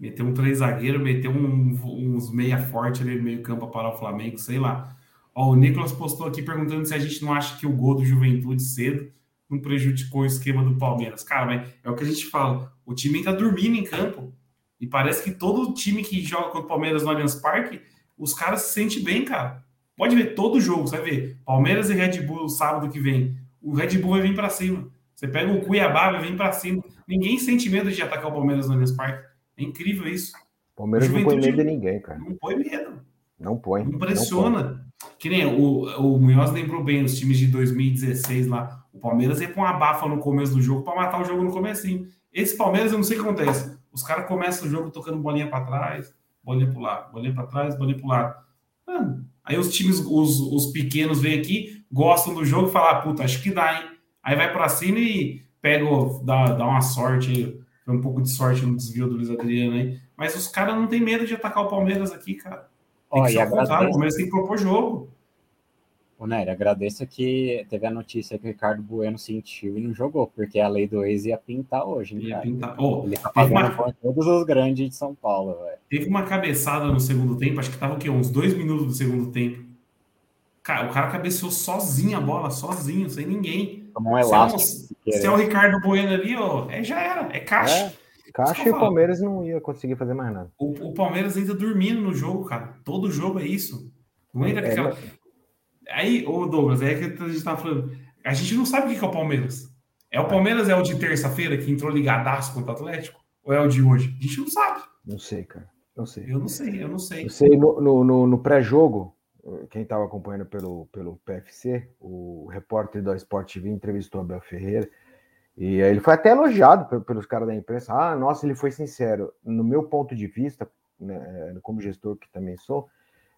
Meter um três zagueiro, meter um, uns meia forte ali no meio campo para o Flamengo, sei lá. Ó, o Nicolas postou aqui perguntando se a gente não acha que o gol do Juventude cedo não prejudicou o esquema do Palmeiras. Cara, mas é o que a gente fala. O time tá dormindo em campo. E parece que todo time que joga contra o Palmeiras no Allianz Parque, os caras se sentem bem, cara. Pode ver todo jogo, você vai ver. Palmeiras e Red Bull sábado que vem. O Red Bull vai vir para cima. Você pega o Cuiabá, vai vir para cima. Ninguém sente medo de atacar o Palmeiras no Allianz Parque. É incrível isso. Palmeiras não põe medo de ninguém, cara. Não põe medo. Não põe. Não pressiona. Não põe. Que nem o, o Munhoz lembrou bem os times de 2016 lá. O Palmeiras ia com uma bafa no começo do jogo para matar o jogo no comecinho. Esse Palmeiras, eu não sei o que acontece. Os caras começam o jogo tocando bolinha para trás, bolinha para lado, bolinha para trás, bolinha para lado. Mano, aí os times, os, os pequenos vêm aqui, gostam do jogo e falam, ah, puta, acho que dá, hein? Aí vai para cima e pega, dá, dá uma sorte aí foi um pouco de sorte no desvio do Luiz Adriano aí. Mas os caras não tem medo de atacar o Palmeiras aqui, cara. Tem que ser o o Palmeiras tem que propor jogo. Ô, Nery, agradeço que teve a notícia que o Ricardo Bueno sentiu e não jogou, porque a lei do ex ia pintar hoje, né? Ia pintar. Oh, Ele tá pagando uma... todos os grandes de São Paulo, velho. Teve uma cabeçada no segundo tempo, acho que tava o quê? Uns dois minutos do segundo tempo. Cara, o cara cabeceou sozinho a bola, sozinho, sem ninguém. Como um elástico. Se é, se é o Ricardo Bueno ali, ó, é, já era, é caixa. É, caixa e o Palmeiras não ia conseguir fazer mais nada. O, o, Palmeiras ainda dormindo no jogo, cara. Todo jogo é isso. Não entra é, aquela. Aí, ô Douglas, é que a gente tá falando. A gente não sabe o que é o Palmeiras. É o Palmeiras é o de terça-feira que entrou ligadaço contra o Atlético? Ou é o de hoje? A gente não sabe. Não sei, cara. Não sei. Eu não sei, eu não sei. Eu sei, no, no, no pré-jogo, quem estava acompanhando pelo, pelo PFC, o repórter da Sport TV entrevistou Abel Ferreira e ele foi até elogiado pelos caras da imprensa. Ah, nossa, ele foi sincero. No meu ponto de vista, né, como gestor que também sou,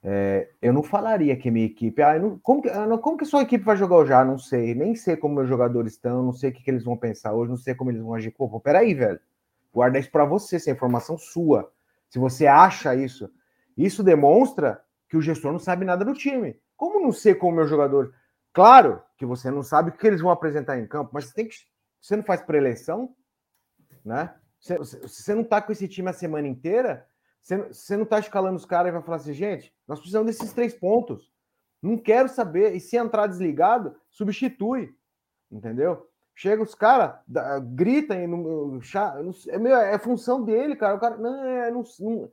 é, eu não falaria que a minha equipe. Ah, não, como, que, ah, como que sua equipe vai jogar hoje? Ah, não sei. Nem sei como meus jogadores estão, não sei o que, que eles vão pensar hoje, não sei como eles vão agir. Pô, peraí, velho. Guarda isso para você, essa é informação sua. Se você acha isso, isso demonstra que o gestor não sabe nada do time. Como não sei como meu jogador. Claro que você não sabe o que eles vão apresentar em campo, mas você tem que. Você não faz pré-eleição, né? Você, você não tá com esse time a semana inteira, você, você não tá escalando os caras e vai falar assim, gente, nós precisamos desses três pontos. Não quero saber. E se entrar desligado, substitui. Entendeu? Chega os caras, gritam no é, é função dele, cara. O cara não, é, não, não,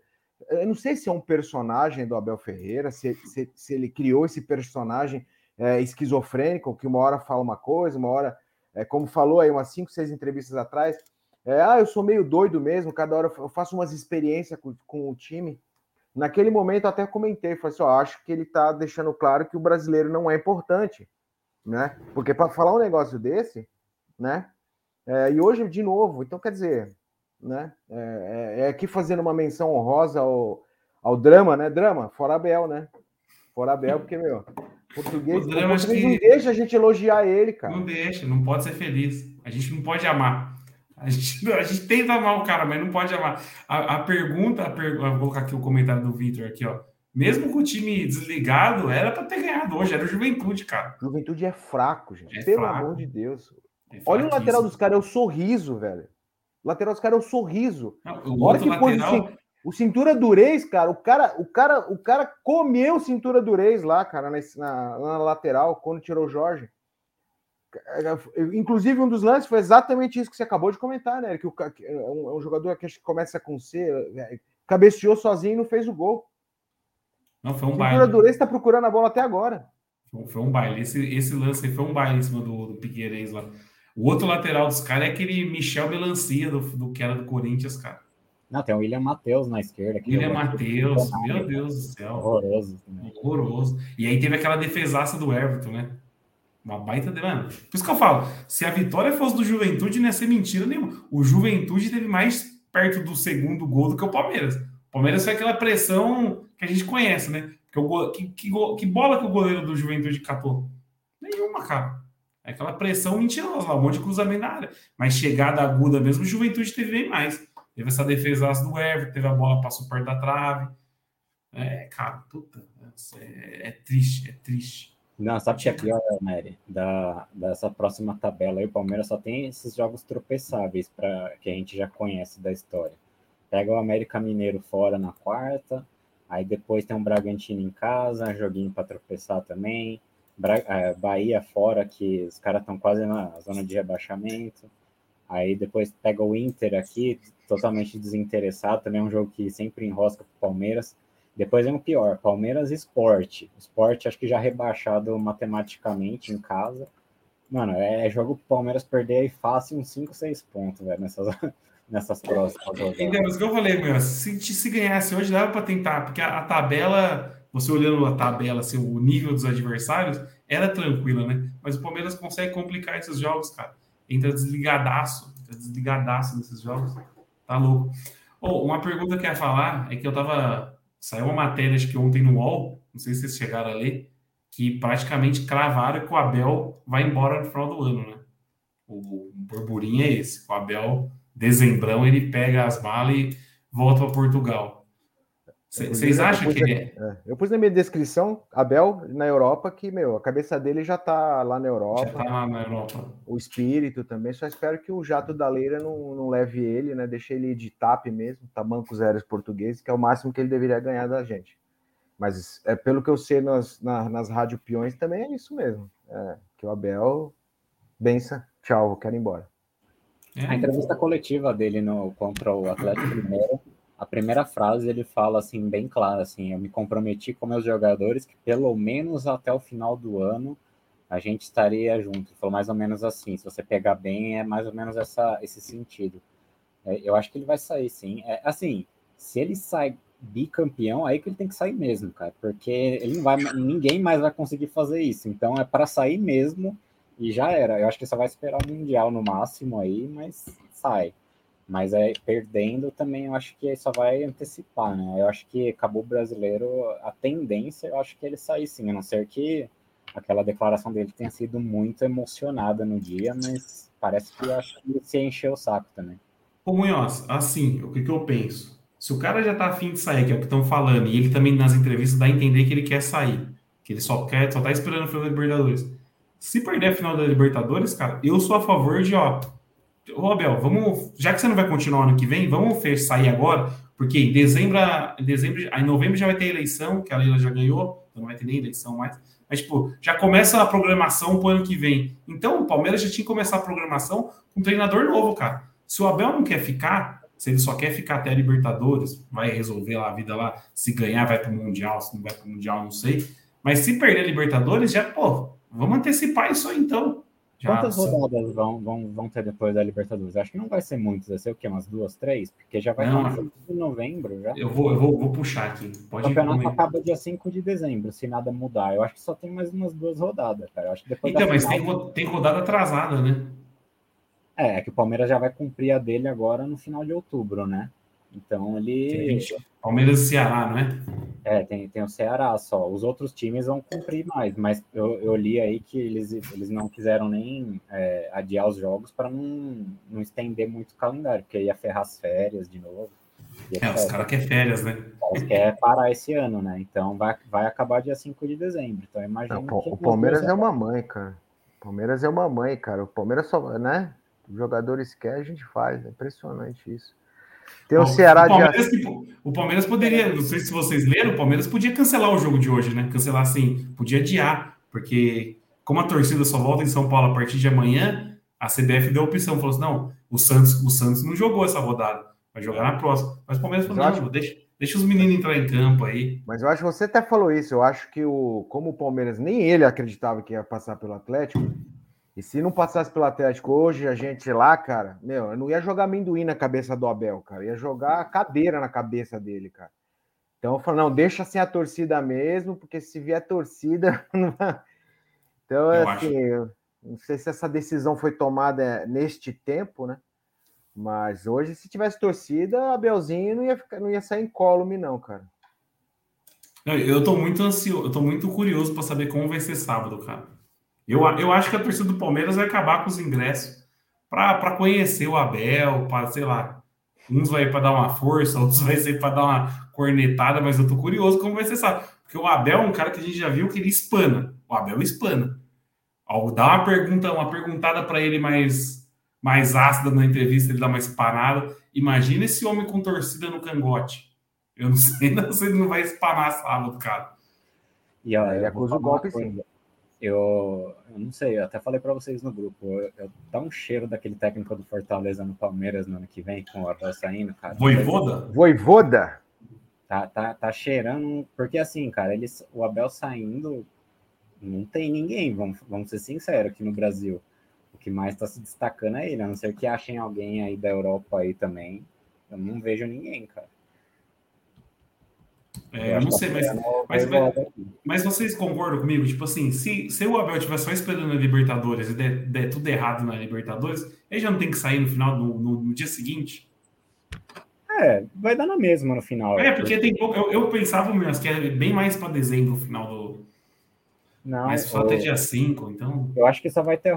eu não sei se é um personagem do Abel Ferreira, se, se, se ele criou esse personagem é, esquizofrênico, que uma hora fala uma coisa, uma hora, é, como falou aí umas cinco, seis entrevistas atrás, é, ah, eu sou meio doido mesmo, cada hora eu faço umas experiências com, com o time. Naquele momento até comentei, falei assim, ó, acho que ele está deixando claro que o brasileiro não é importante, né? Porque para falar um negócio desse, né? É, e hoje de novo, então quer dizer, né? É, é, é aqui fazendo uma menção honrosa ao, ao drama, né? Drama, fora Abel, né? Fora Abel, porque meu português, o português que... não deixa a gente elogiar ele, cara. Não deixa, não pode ser feliz. A gente não pode amar. A gente, a gente tenta amar o cara, mas não pode amar. A, a pergunta, a per... vou colocar aqui o comentário do Victor aqui, ó. Mesmo com o time desligado, era para ter ganhado hoje, era o Juventude, cara. Juventude é fraco, gente. É Pelo fraco. amor de Deus. É Olha o lateral dos caras, é o sorriso, velho. O lateral dos caras é o sorriso. Não, o Olha que lateral... Assim, o cintura durez, cara, o cara, o cara, o cara comeu cintura durez lá, cara, na, na, lateral, quando tirou o Jorge. Inclusive, um dos lances foi exatamente isso que você acabou de comentar, né? Que o, é um, é um jogador que começa com C, é, cabeceou sozinho e não fez o gol. Não, foi um baile. O Durez está procurando a bola até agora. Foi, foi um baile. Esse, esse lance foi um baile em cima do, do Piqueires lá. O outro lateral dos caras é aquele Michel Melancia, do, do que era do Corinthians, cara. Não, tem o William Matheus na esquerda. William Matheus, meu Deus do céu. Horroroso. Horroroso. E aí teve aquela defesaça do Everton, né? Uma baita de. Mano, por isso que eu falo: se a vitória fosse do Juventude, não ia ser mentira nenhuma. O Juventude teve mais perto do segundo gol do que o Palmeiras. O Palmeiras foi aquela pressão que a gente conhece, né? Que, o que, que, que bola que o goleiro do Juventude catou? Nenhuma, cara. É aquela pressão mentirosa lá, um monte de cruzamento na área. Mas chegada aguda mesmo, Juventude teve bem mais. Teve essa defesa do Everton, teve a bola, passou perto da trave. É, cara, puta, é, é triste, é triste. Não, sabe o que é pior, Nery? Da, dessa próxima tabela aí, o Palmeiras só tem esses jogos tropeçáveis para que a gente já conhece da história. Pega o América Mineiro fora na quarta, aí depois tem um Bragantino em casa, joguinho para tropeçar também. Bra é, Bahia fora, que os caras estão quase na zona de rebaixamento. Aí depois pega o Inter aqui, totalmente desinteressado, também é um jogo que sempre enrosca para o Palmeiras. Depois é o pior, Palmeiras Esporte. Esporte acho que já rebaixado matematicamente em casa. Mano, é jogo pro Palmeiras perder aí fácil uns 5, 6 pontos, velho, nessas, nessas próximas Então, mas o que eu falei, meu, se, se ganhasse hoje dava para tentar, porque a, a, tabela, você olhando a tabela, assim, o nível dos adversários, era tranquila, né? Mas o Palmeiras consegue complicar esses jogos, cara. Entra desligadaço, entra desligadaço nesses jogos. Tá louco. Oh, uma pergunta que eu ia falar é que eu tava Saiu uma matéria, acho que ontem no UOL, não sei se vocês chegaram a ler, que praticamente cravaram que o Abel vai embora no final do ano, né? O burburinho é esse. O Abel, dezembrão, ele pega as malas e volta para Portugal. Vocês acham que ele é? é? Eu pus na minha descrição, Abel na Europa, que, meu, a cabeça dele já tá lá na Europa. Já tá lá na Europa. O espírito também. Só espero que o jato da Leira não, não leve ele, né? Deixe ele de TAP mesmo, tamanco zero português, que é o máximo que ele deveria ganhar da gente. Mas é pelo que eu sei nas, na, nas rádio peões também é isso mesmo. É, que o Abel, bença, tchau, quero ir embora. É. A entrevista coletiva dele no, contra o Atlético Mineiro a primeira frase ele fala assim bem claro assim, eu me comprometi com meus jogadores que pelo menos até o final do ano a gente estaria junto. Ele falou mais ou menos assim, se você pegar bem é mais ou menos essa esse sentido. É, eu acho que ele vai sair sim. É, assim, se ele sai bicampeão, aí que ele tem que sair mesmo, cara, porque ele não vai, ninguém mais vai conseguir fazer isso. Então é para sair mesmo e já era. Eu acho que só vai esperar o mundial no máximo aí, mas sai. Mas é perdendo também, eu acho que só vai antecipar, né? Eu acho que acabou o brasileiro, a tendência, eu acho que ele sair sim, a não ser que aquela declaração dele tenha sido muito emocionada no dia, mas parece que eu acho que ele se encheu o saco também. Ô Munhoz, assim, o que, que eu penso? Se o cara já tá afim de sair, que é o que estão falando, e ele também nas entrevistas dá a entender que ele quer sair, que ele só quer, só tá esperando o final da Libertadores. Se perder a final da Libertadores, cara, eu sou a favor de, ó. Ô, Abel, vamos. Já que você não vai continuar ano que vem, vamos sair agora, porque em dezembro, em dezembro, em novembro já vai ter eleição, que a Leila já ganhou, então não vai ter nem eleição mais. Mas, tipo, já começa a programação pro ano que vem. Então, o Palmeiras já tinha que começar a programação com um treinador novo, cara. Se o Abel não quer ficar, se ele só quer ficar até a Libertadores, vai resolver lá a vida lá. Se ganhar, vai para o Mundial. Se não vai para o Mundial, não sei. Mas se perder a Libertadores, já, pô, vamos antecipar isso aí então. Já, Quantas rodadas vão, vão, vão ter depois da Libertadores? Acho que não vai ser muitas, vai ser o quê? Umas duas, três? Porque já vai não, em novembro já. Eu vou, eu vou, vou puxar aqui. Pode o campeonato acaba dia 5 de dezembro, se nada mudar. Eu acho que só tem mais umas duas rodadas, cara. Eu acho que depois então, mas final... tem, tem rodada atrasada, né? É, é que o Palmeiras já vai cumprir a dele agora no final de outubro, né? Então ele. Palmeiras e Ceará, não é? É, tem, tem o Ceará só. Os outros times vão cumprir mais, mas eu, eu li aí que eles, eles não quiseram nem é, adiar os jogos para não, não estender muito o calendário, porque ia ferrar as férias de novo. É, os caras querem férias, né? Eles querem parar esse ano, né? Então vai, vai acabar dia 5 de dezembro. Então imagina. O Palmeiras é uma mãe, cara. O Palmeiras é uma mãe, cara. O Palmeiras só, né? Os jogadores querem, a gente faz. É impressionante isso. Tem o, o Ceará o Palmeiras, de... o Palmeiras poderia, não sei se vocês leram, o Palmeiras podia cancelar o jogo de hoje, né? Cancelar assim, podia adiar, porque como a torcida só volta em São Paulo a partir de amanhã, a CBF deu a opção, falou assim: não, o Santos, o Santos não jogou essa rodada, vai jogar na próxima. Mas o Palmeiras falou: não, acho... deixa, deixa os meninos entrar em campo aí. Mas eu acho que você até falou isso, eu acho que o, como o Palmeiras nem ele acreditava que ia passar pelo Atlético, e se não passasse pelo Atlético hoje, a gente lá, cara, meu, eu não ia jogar amendoim na cabeça do Abel, cara. Ia jogar cadeira na cabeça dele, cara. Então eu falo, não, deixa sem a torcida mesmo, porque se vier torcida. então, eu assim, acho... não sei se essa decisão foi tomada neste tempo, né? Mas hoje, se tivesse torcida, Abelzinho não ia, ficar, não ia sair incólume, não, cara. Eu tô muito ansioso, eu tô muito curioso para saber como vai ser sábado, cara. Eu, eu acho que a torcida do Palmeiras vai acabar com os ingressos para conhecer o Abel, para, sei lá, uns vai para dar uma força, outros vai ser para dar uma cornetada, mas eu tô curioso como vai ser, sabe? Porque o Abel é um cara que a gente já viu que ele espana. O Abel espana. Ao dar uma pergunta, uma perguntada para ele mais, mais ácida na entrevista, ele dá uma espanada. Imagina esse homem com torcida no cangote. Eu não sei se ele não vai espanar sábado, cara. E ó, ele acusa o golpe sim eu, eu não sei, eu até falei para vocês no grupo, eu, eu, dá um cheiro daquele técnico do Fortaleza no Palmeiras no ano que vem, com o Abel saindo, cara. Voivoda? Voivoda? Tá, tá, tá cheirando, porque assim, cara, eles, o Abel saindo, não tem ninguém, vamos, vamos ser sinceros, aqui no Brasil. O que mais está se destacando é ele, a não ser que achem alguém aí da Europa aí também. Eu não vejo ninguém, cara. É, eu não sei, mas, mas, mas, mas, vocês concordam comigo? Tipo assim, se, se o Abel estiver só esperando a Libertadores e der, der, tudo errado na Libertadores, ele já não tem que sair no final, no, no, no dia seguinte? É, vai dar na mesma no final. É, porque tem pouco. Eu, eu pensava mesmo que é bem mais para dezembro o final do, não, Mas só até dia 5, então. Eu acho que só vai ter.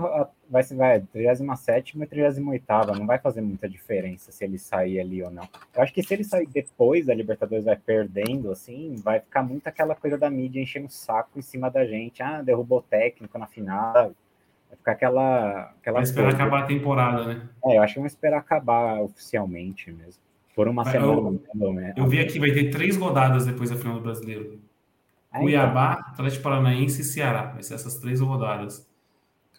Vai ser vai, 37 e 38. Não vai fazer muita diferença se ele sair ali ou não. Eu acho que se ele sair depois da Libertadores vai perdendo, assim, vai ficar muito aquela coisa da mídia enchendo o saco em cima da gente. Ah, derrubou o técnico na final. Vai ficar aquela. aquela vai esperar coisa. acabar a temporada, né? É, eu acho que vamos esperar acabar oficialmente mesmo. Por uma semana. Eu, né? eu vi aqui, vai ter três rodadas depois da final do brasileiro. Cuiabá, Atlético Paranaense e Ceará. Vai ser essas três rodadas.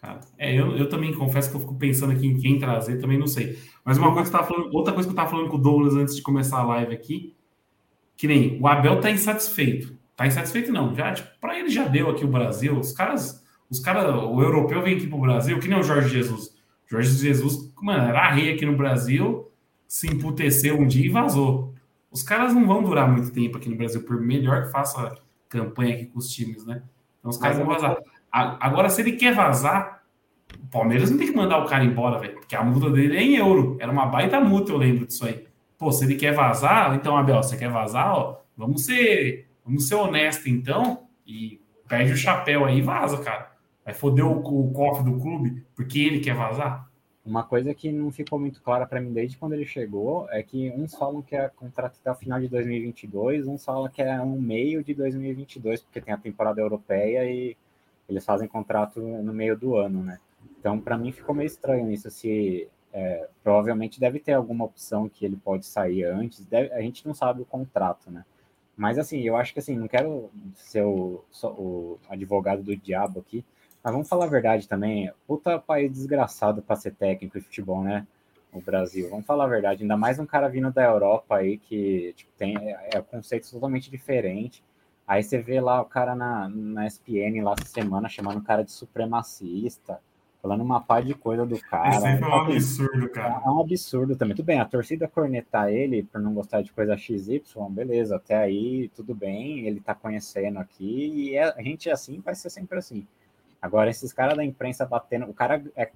Cara, é, eu, eu também confesso que eu fico pensando aqui em quem trazer, também não sei. Mas uma coisa que eu tava falando, outra coisa que eu estava falando com o Douglas antes de começar a live aqui, que nem o Abel tá insatisfeito. Tá insatisfeito, não. Já, tipo, para ele já deu aqui o Brasil. Os caras, os caras, o europeu vem aqui pro Brasil, que nem o Jorge Jesus. Jorge Jesus, mano, era rei aqui no Brasil, se emputeceu um dia e vazou. Os caras não vão durar muito tempo aqui no Brasil, por melhor que faça campanha aqui com os times, né? Então os caras vão vazar. Agora, se ele quer vazar, o Palmeiras não tem que mandar o cara embora, velho, porque a multa dele é em euro. Era uma baita multa, eu lembro disso aí. Pô, se ele quer vazar, então, Abel, você quer vazar, ó, vamos ser, vamos ser honesto, então, e perde o chapéu aí e vaza, cara. Vai foder o, o cofre do clube porque ele quer vazar. Uma coisa que não ficou muito clara para mim desde quando ele chegou é que uns falam que é contrato até o final de 2022, uns falam que é um meio de 2022, porque tem a temporada europeia e, eles fazem contrato no meio do ano, né? Então, para mim ficou meio estranho isso, se é, provavelmente deve ter alguma opção que ele pode sair antes, deve, a gente não sabe o contrato, né? Mas assim, eu acho que assim, não quero ser o, o advogado do diabo aqui, mas vamos falar a verdade também, puta país desgraçado para ser técnico de futebol, né? O Brasil, vamos falar a verdade, ainda mais um cara vindo da Europa aí que tipo, tem é, é um conceito totalmente diferente. Aí você vê lá o cara na, na SPN lá essa semana chamando o cara de supremacista, falando uma pá de coisa do cara. É um absurdo, cara. É um absurdo também. Tudo bem, a torcida cornetar ele por não gostar de coisa XY, beleza, até aí tudo bem, ele tá conhecendo aqui e é, a gente assim vai ser sempre assim. Agora, esses caras da imprensa batendo, o cara é,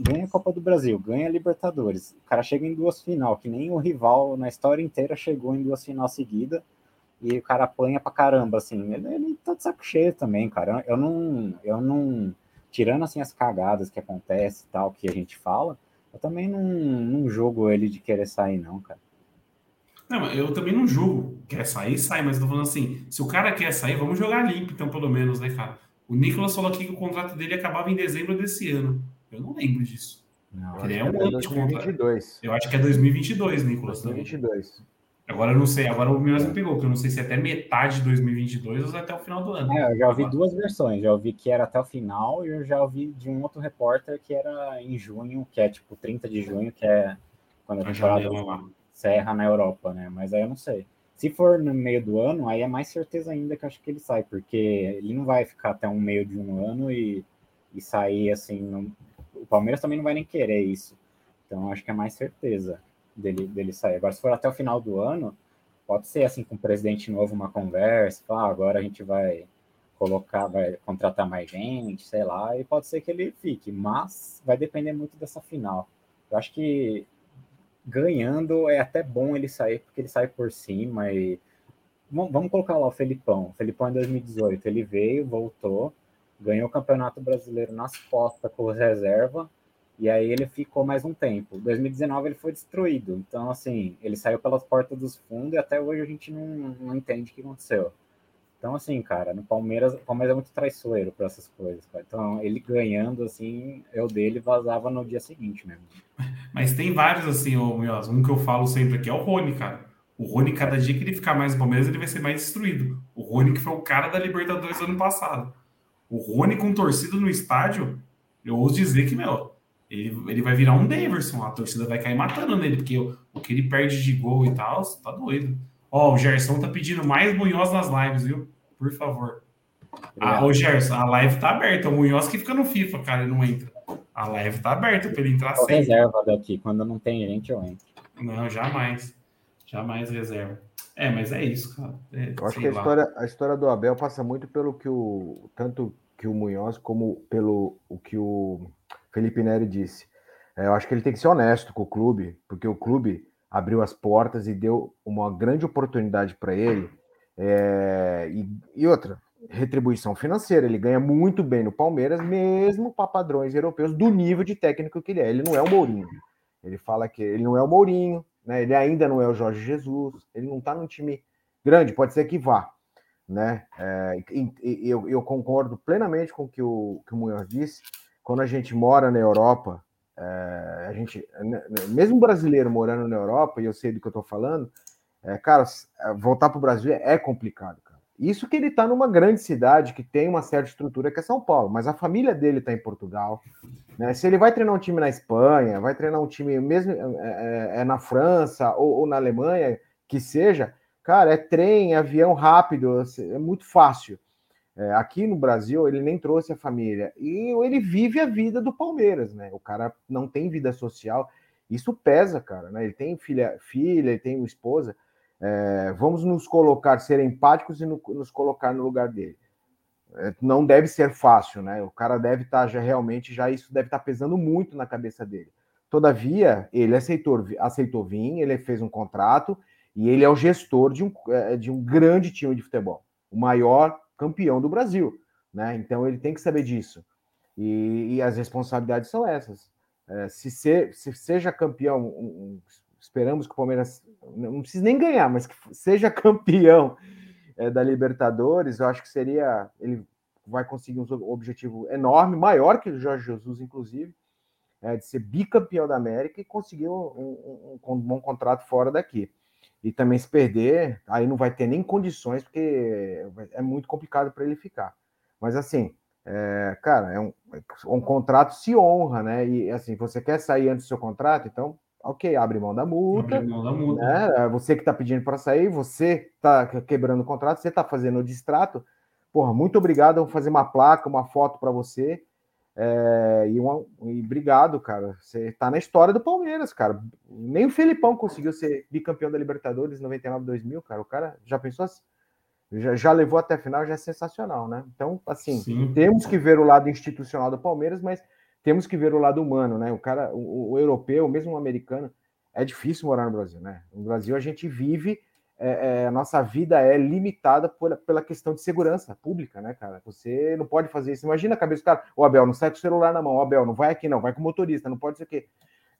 ganha a Copa do Brasil, ganha a Libertadores, o cara chega em duas final, que nem o rival na história inteira chegou em duas final seguidas e o cara apanha pra caramba, assim, ele, ele tá de saco cheio também, cara. Eu não, eu não, tirando assim as cagadas que acontecem e tal, que a gente fala, eu também não, não julgo ele de querer sair, não, cara. Não, eu também não julgo. Quer sair, sai, mas eu tô falando assim, se o cara quer sair, vamos jogar limpo, então, pelo menos, né, cara? O Nicolas falou aqui que o contrato dele acabava em dezembro desse ano. Eu não lembro disso. Não, ele é um é ano de contrato. Eu acho que é 2022, Nicolas. 2022. Também. Agora eu não sei, agora o Minas me pegou, porque eu não sei se é até metade de 2022 ou até o final do ano. É, eu já ouvi duas versões, já ouvi que era até o final e eu já ouvi de um outro repórter que era em junho, que é tipo 30 de junho, que é quando a temporada serra na Europa, né? Mas aí eu não sei. Se for no meio do ano, aí é mais certeza ainda que acho que ele sai, porque ele não vai ficar até um meio de um ano e, e sair assim. No... O Palmeiras também não vai nem querer isso. Então acho que é mais certeza dele, dele sair. Agora, se for até o final do ano, pode ser assim com o presidente novo uma conversa, ah, agora a gente vai colocar, vai contratar mais gente, sei lá, e pode ser que ele fique, mas vai depender muito dessa final. Eu acho que ganhando é até bom ele sair, porque ele sai por cima e vamos colocar lá o Felipão. O Felipão em 2018, ele veio, voltou, ganhou o Campeonato Brasileiro nas costas com reserva, e aí ele ficou mais um tempo. 2019 ele foi destruído. Então, assim, ele saiu pelas portas dos fundos e até hoje a gente não, não entende o que aconteceu. Então, assim, cara, no Palmeiras, o Palmeiras é muito traiçoeiro para essas coisas, cara. Então, ele ganhando, assim, eu dele vazava no dia seguinte mesmo. Mas tem vários, assim, ô, Mioz, um que eu falo sempre aqui é o Rony, cara. O Rony, cada dia que ele ficar mais no Palmeiras, ele vai ser mais destruído. O Rony, que foi o cara da Libertadores ano passado. O Rony com torcida no estádio, eu ouso dizer que, meu, ele, ele vai virar um Daverson, a torcida vai cair matando nele, porque o, o que ele perde de gol e tal, tá doido. Ó, o Gerson tá pedindo mais Munhoz nas lives, viu? Por favor. Ah, ô Gerson, a live tá aberta. O Munhoz que fica no FIFA, cara, ele não entra. A live tá aberta pra ele entrar sem. reserva daqui, quando não tem gente, eu entro. Não, jamais. Jamais reserva. É, mas é isso, cara. É, eu acho que a história, a história do Abel passa muito pelo que o. Tanto que o Munhoz como pelo o que o Felipe Neri disse. É, eu acho que ele tem que ser honesto com o clube, porque o clube abriu as portas e deu uma grande oportunidade para ele. É, e, e, outra, retribuição financeira. Ele ganha muito bem no Palmeiras, mesmo para padrões europeus do nível de técnico que ele é. Ele não é o Mourinho. Ele fala que ele não é o Mourinho, né? ele ainda não é o Jorge Jesus, ele não está num time grande, pode ser que vá. Né? É, e, e, eu, eu, concordo plenamente com o que o, que o Munhoz disse quando a gente mora na Europa, é, a gente, né, mesmo brasileiro morando na Europa, e eu sei do que eu estou falando, é, cara, é, voltar para o Brasil é complicado, cara. Isso que ele está numa grande cidade que tem uma certa estrutura que é São Paulo, mas a família dele está em Portugal. Né? Se ele vai treinar um time na Espanha, vai treinar um time mesmo é, é, é na França ou, ou, na Alemanha, que seja, cara, é trem, é avião rápido, é muito fácil. É, aqui no Brasil, ele nem trouxe a família. E ele vive a vida do Palmeiras, né? O cara não tem vida social. Isso pesa, cara, né? Ele tem filha, filha ele tem uma esposa. É, vamos nos colocar, ser empáticos e no, nos colocar no lugar dele. É, não deve ser fácil, né? O cara deve estar tá já realmente, já isso deve estar tá pesando muito na cabeça dele. Todavia, ele aceitou, aceitou vir, ele fez um contrato e ele é o gestor de um, é, de um grande time de futebol. O maior campeão do Brasil, né? Então ele tem que saber disso. E, e as responsabilidades são essas. É, se, ser, se seja campeão, um, um, esperamos que o Palmeiras não precisa nem ganhar, mas que seja campeão é, da Libertadores, eu acho que seria ele vai conseguir um objetivo enorme, maior que o Jorge Jesus, inclusive, é, de ser bicampeão da América e conseguir um, um, um, bom contrato fora daqui. E também se perder, aí não vai ter nem condições, porque é muito complicado para ele ficar. Mas assim, é, cara, é um, um contrato se honra, né? E assim, você quer sair antes do seu contrato, então, ok, abre mão da multa. Abre mão da multa. Né? Você que está pedindo para sair, você está quebrando o contrato, você está fazendo o distrato. Porra, muito obrigado. Vou fazer uma placa, uma foto para você. É, e, uma, e obrigado, cara. Você tá na história do Palmeiras, cara. Nem o Felipão conseguiu ser bicampeão da Libertadores 99-2000, cara. O cara já pensou assim? Já, já, levou até a final, já é sensacional, né? Então, assim, Sim. temos que ver o lado institucional do Palmeiras, mas temos que ver o lado humano, né? O cara, o, o europeu, mesmo o americano, é difícil morar no Brasil, né? No Brasil a gente vive é, é, a nossa vida é limitada por, pela questão de segurança pública, né, cara? Você não pode fazer isso. Imagina a cabeça do cara, o Abel, não sai com o celular na mão, o Abel, não vai aqui, não, vai com o motorista, não pode ser o quê.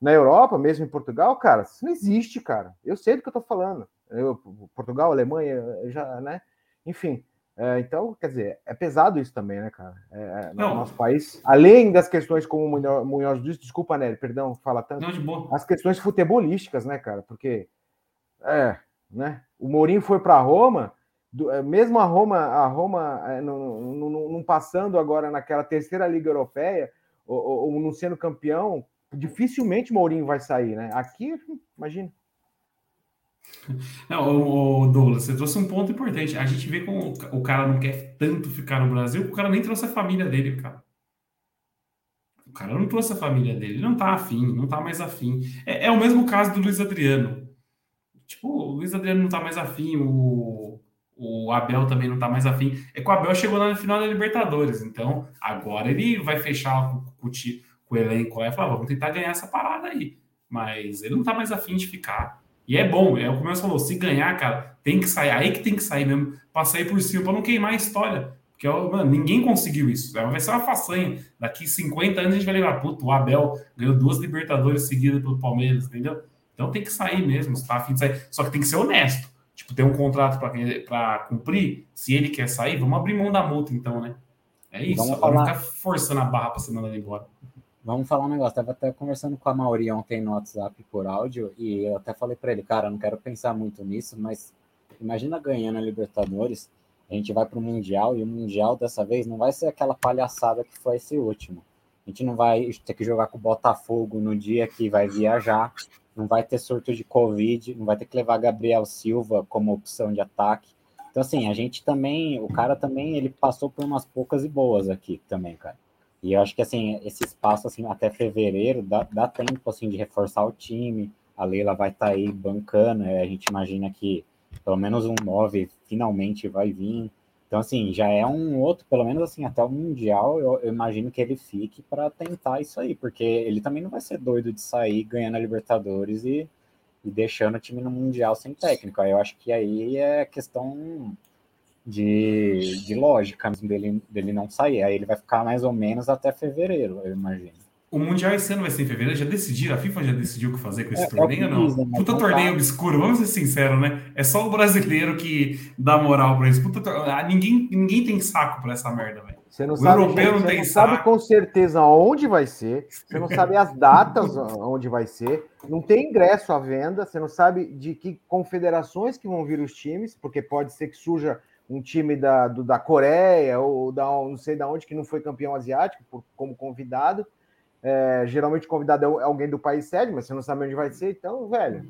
Na Europa, mesmo em Portugal, cara, isso não existe, cara. Eu sei do que eu tô falando. Eu, Portugal, Alemanha, já, né? Enfim. É, então, quer dizer, é pesado isso também, né, cara? É, é no nosso país, além das questões como o Munhoz disse, desculpa, Nery, perdão, fala tanto. Não, de boa. As questões futebolísticas, né, cara? Porque é, né? O Mourinho foi para Roma, do, é, mesmo a Roma, a Roma é, não, não, não, passando agora naquela terceira liga europeia ou, ou, não sendo campeão, dificilmente Mourinho vai sair, né? Aqui, imagina. Não, o, Douglas, você trouxe um ponto importante. A gente vê como o cara não quer tanto ficar no Brasil, o cara nem trouxe a família dele, cara. O cara não trouxe a família dele, ele não tá afim, não tá mais afim. É, é o mesmo caso do Luiz Adriano. Tipo, o Luiz Adriano não tá mais afim, o, o Abel também não tá mais afim. É que o Abel chegou na final da Libertadores, então agora ele vai fechar com, com, com o elenco e falar: vamos tentar ganhar essa parada aí. Mas ele não tá mais afim de ficar. E é bom, é o que o falou: se ganhar, cara, tem que sair, aí que tem que sair mesmo, pra sair por cima, pra não queimar a história. Porque, mano, ninguém conseguiu isso. Vai ser uma façanha. Daqui 50 anos a gente vai lembrar, puto, o Abel ganhou duas Libertadores seguidas pelo Palmeiras, entendeu? Então tem que sair mesmo, está afim de sair. Só que tem que ser honesto. Tipo, tem um contrato para cumprir. Se ele quer sair, vamos abrir mão da multa, então, né? É isso. Vamos falar... ficar forçando a barra para ser mandado embora. Vamos falar um negócio. Estava até conversando com a Mauri ontem no WhatsApp por áudio e eu até falei para ele, cara, não quero pensar muito nisso, mas imagina ganhando a Libertadores, a gente vai para o Mundial e o Mundial dessa vez não vai ser aquela palhaçada que foi esse último. A gente não vai ter que jogar com o Botafogo no dia que vai viajar, não vai ter surto de Covid, não vai ter que levar Gabriel Silva como opção de ataque. Então, assim, a gente também, o cara também, ele passou por umas poucas e boas aqui também, cara. E eu acho que, assim, esse espaço, assim, até fevereiro, dá, dá tempo, assim, de reforçar o time. A Leila vai estar tá aí bancando, a gente imagina que pelo menos um 9 finalmente vai vir. Então, assim, já é um outro, pelo menos assim, até o Mundial, eu, eu imagino que ele fique para tentar isso aí, porque ele também não vai ser doido de sair ganhando a Libertadores e, e deixando o time no Mundial sem técnico. Aí eu acho que aí é questão de, de lógica dele, dele não sair. Aí ele vai ficar mais ou menos até fevereiro, eu imagino. O Mundial esse ano vai ser em fevereiro? Já decidiram? A FIFA já decidiu o que fazer com esse é, torneio ou não? Né? Puta torneio tá. obscuro, vamos ser sinceros, né? É só o brasileiro que dá moral pra isso. Puta, ah, ninguém, ninguém tem saco pra essa merda, velho. Você não o sabe, europeu gente, não tem não saco. sabe com certeza onde vai ser, você não sabe as datas onde vai ser, não tem ingresso à venda, você não sabe de que confederações que vão vir os times, porque pode ser que surja um time da, do, da Coreia ou da não sei da onde que não foi campeão asiático por, como convidado. É, geralmente o convidado é, é alguém do país sede, mas você não sabe onde vai ser, então, velho,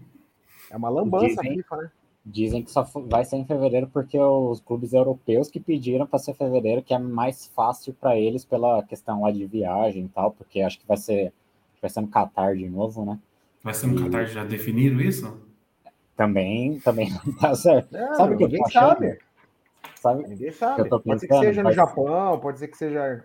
é uma lambança dizem, a FIFA, né? Dizem que só vai ser em fevereiro porque os clubes europeus que pediram para ser fevereiro, que é mais fácil para eles pela questão lá de viagem e tal, porque acho que vai ser vai ser no Qatar de novo, né? Vai ser no e... Qatar já definido isso? Também, também não tá certo. Não, sabe o que ninguém sabe. Sabe? Ninguém sabe. Pode ser que seja no Japão, pode ser que seja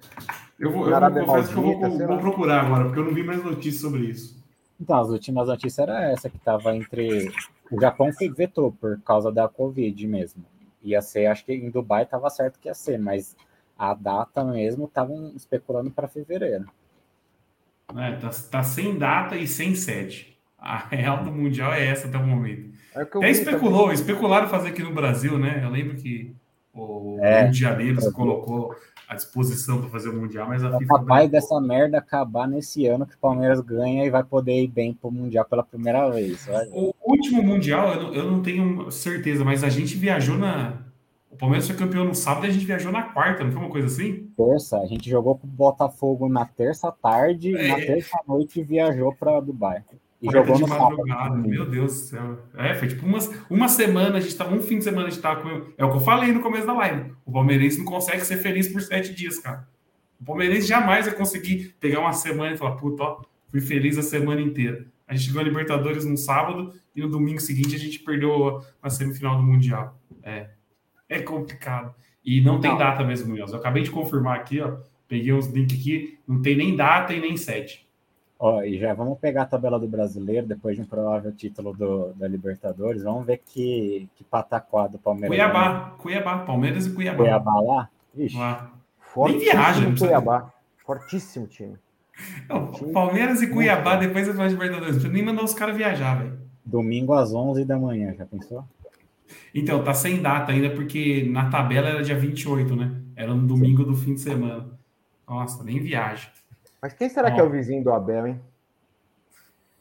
eu, vou, eu confesso que eu vou, vou procurar agora, porque eu não vi mais notícias sobre isso. Então, as últimas notícias era essa, que estava entre. O Japão foi vetou por causa da Covid mesmo. Ia ser, acho que em Dubai estava certo que ia ser, mas a data mesmo estavam especulando para fevereiro. É, tá, tá, sem data e sem sede. A real do Mundial é essa até o momento. É Até especulou, também. especularam fazer aqui no Brasil, né? Eu lembro que o é, Rio de Janeiro colocou à disposição para fazer o Mundial, mas a é FIFA. Capaz dessa merda acabar nesse ano que o Palmeiras ganha e vai poder ir bem para o Mundial pela primeira vez. O último Mundial, eu não, eu não tenho certeza, mas a gente viajou na. O Palmeiras foi campeão no sábado e a gente viajou na quarta, não foi uma coisa assim? Terça, a gente jogou com o Botafogo na terça tarde, é. na terça noite viajou para Dubai. E jogou no meu Deus do céu. É, foi tipo uma, uma semana, a gente tava, um fim de semana a gente tava com. É o que eu falei no começo da live. O palmeirense não consegue ser feliz por sete dias, cara. O palmeirense jamais vai conseguir pegar uma semana e falar, puta, ó, fui feliz a semana inteira. A gente ganhou a Libertadores no sábado e no domingo seguinte a gente perdeu a semifinal do Mundial. É. É complicado. E não tem não. data mesmo, Munhoz. Eu acabei de confirmar aqui, ó. Peguei uns links aqui, não tem nem data e nem sete. Ó, e já vamos pegar a tabela do brasileiro, depois de um provável título do, da Libertadores. Vamos ver que, que pataquá do Palmeiras. Cuiabá, Cuiabá, Palmeiras e Cuiabá. Cuiabá lá? Ixi. Lá. Nem viagem, Cuiabá. Fortíssimo time. Não, Palmeiras e Cuiabá, depois da Libertadores. Nem mandar os caras viajar, velho. Domingo às 11 da manhã, já pensou? Então, tá sem data ainda, porque na tabela era dia 28, né? Era no domingo do fim de semana. Nossa, nem viagem. Mas quem será Ó, que é o vizinho do Abel, hein?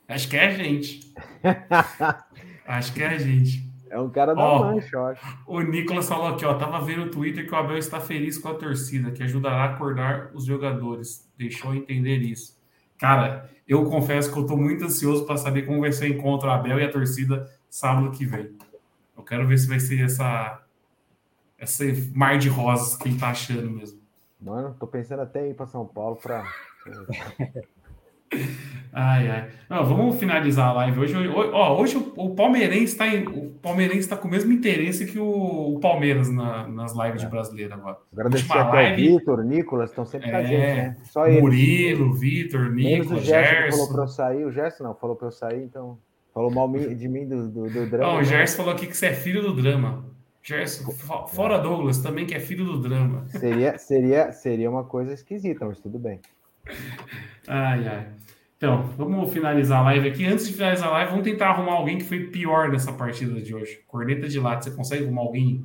Acho que é a gente. acho que é a gente. É um cara da ó, mancha, eu acho. O Nicolas falou aqui, ó. Tava vendo no Twitter que o Abel está feliz com a torcida, que ajudará a acordar os jogadores. Deixou entender isso. Cara, eu confesso que eu tô muito ansioso para saber como vai ser o encontro Abel e a torcida sábado que vem. Eu quero ver se vai ser essa esse mar de rosas que ele tá achando mesmo. Mano, tô pensando até em ir para São Paulo para ai, ai. Não, vamos finalizar a live hoje. Hoje, ó, hoje o, Palmeirense está o Palmeirense está com o mesmo interesse que o, o Palmeiras na, nas lives é. de brasileiro agora. Agradecer aqui live, ao Vitor, Nicolas, estão sempre é, com a gente, né? Só. Murilo, Vitor, Nicolas, o Gerson. falou para eu sair, o Gerson não, falou para eu sair, então falou mal de mim do, do, do drama. Não, o Gerson falou aqui que você é filho do drama. Gerson, fora Douglas, também que é filho do drama. Seria, seria, seria uma coisa esquisita, mas tudo bem. Ai, ai. Então, vamos finalizar a live aqui. Antes de finalizar a live, vamos tentar arrumar alguém que foi pior nessa partida de hoje. Corneta de lado, você consegue arrumar alguém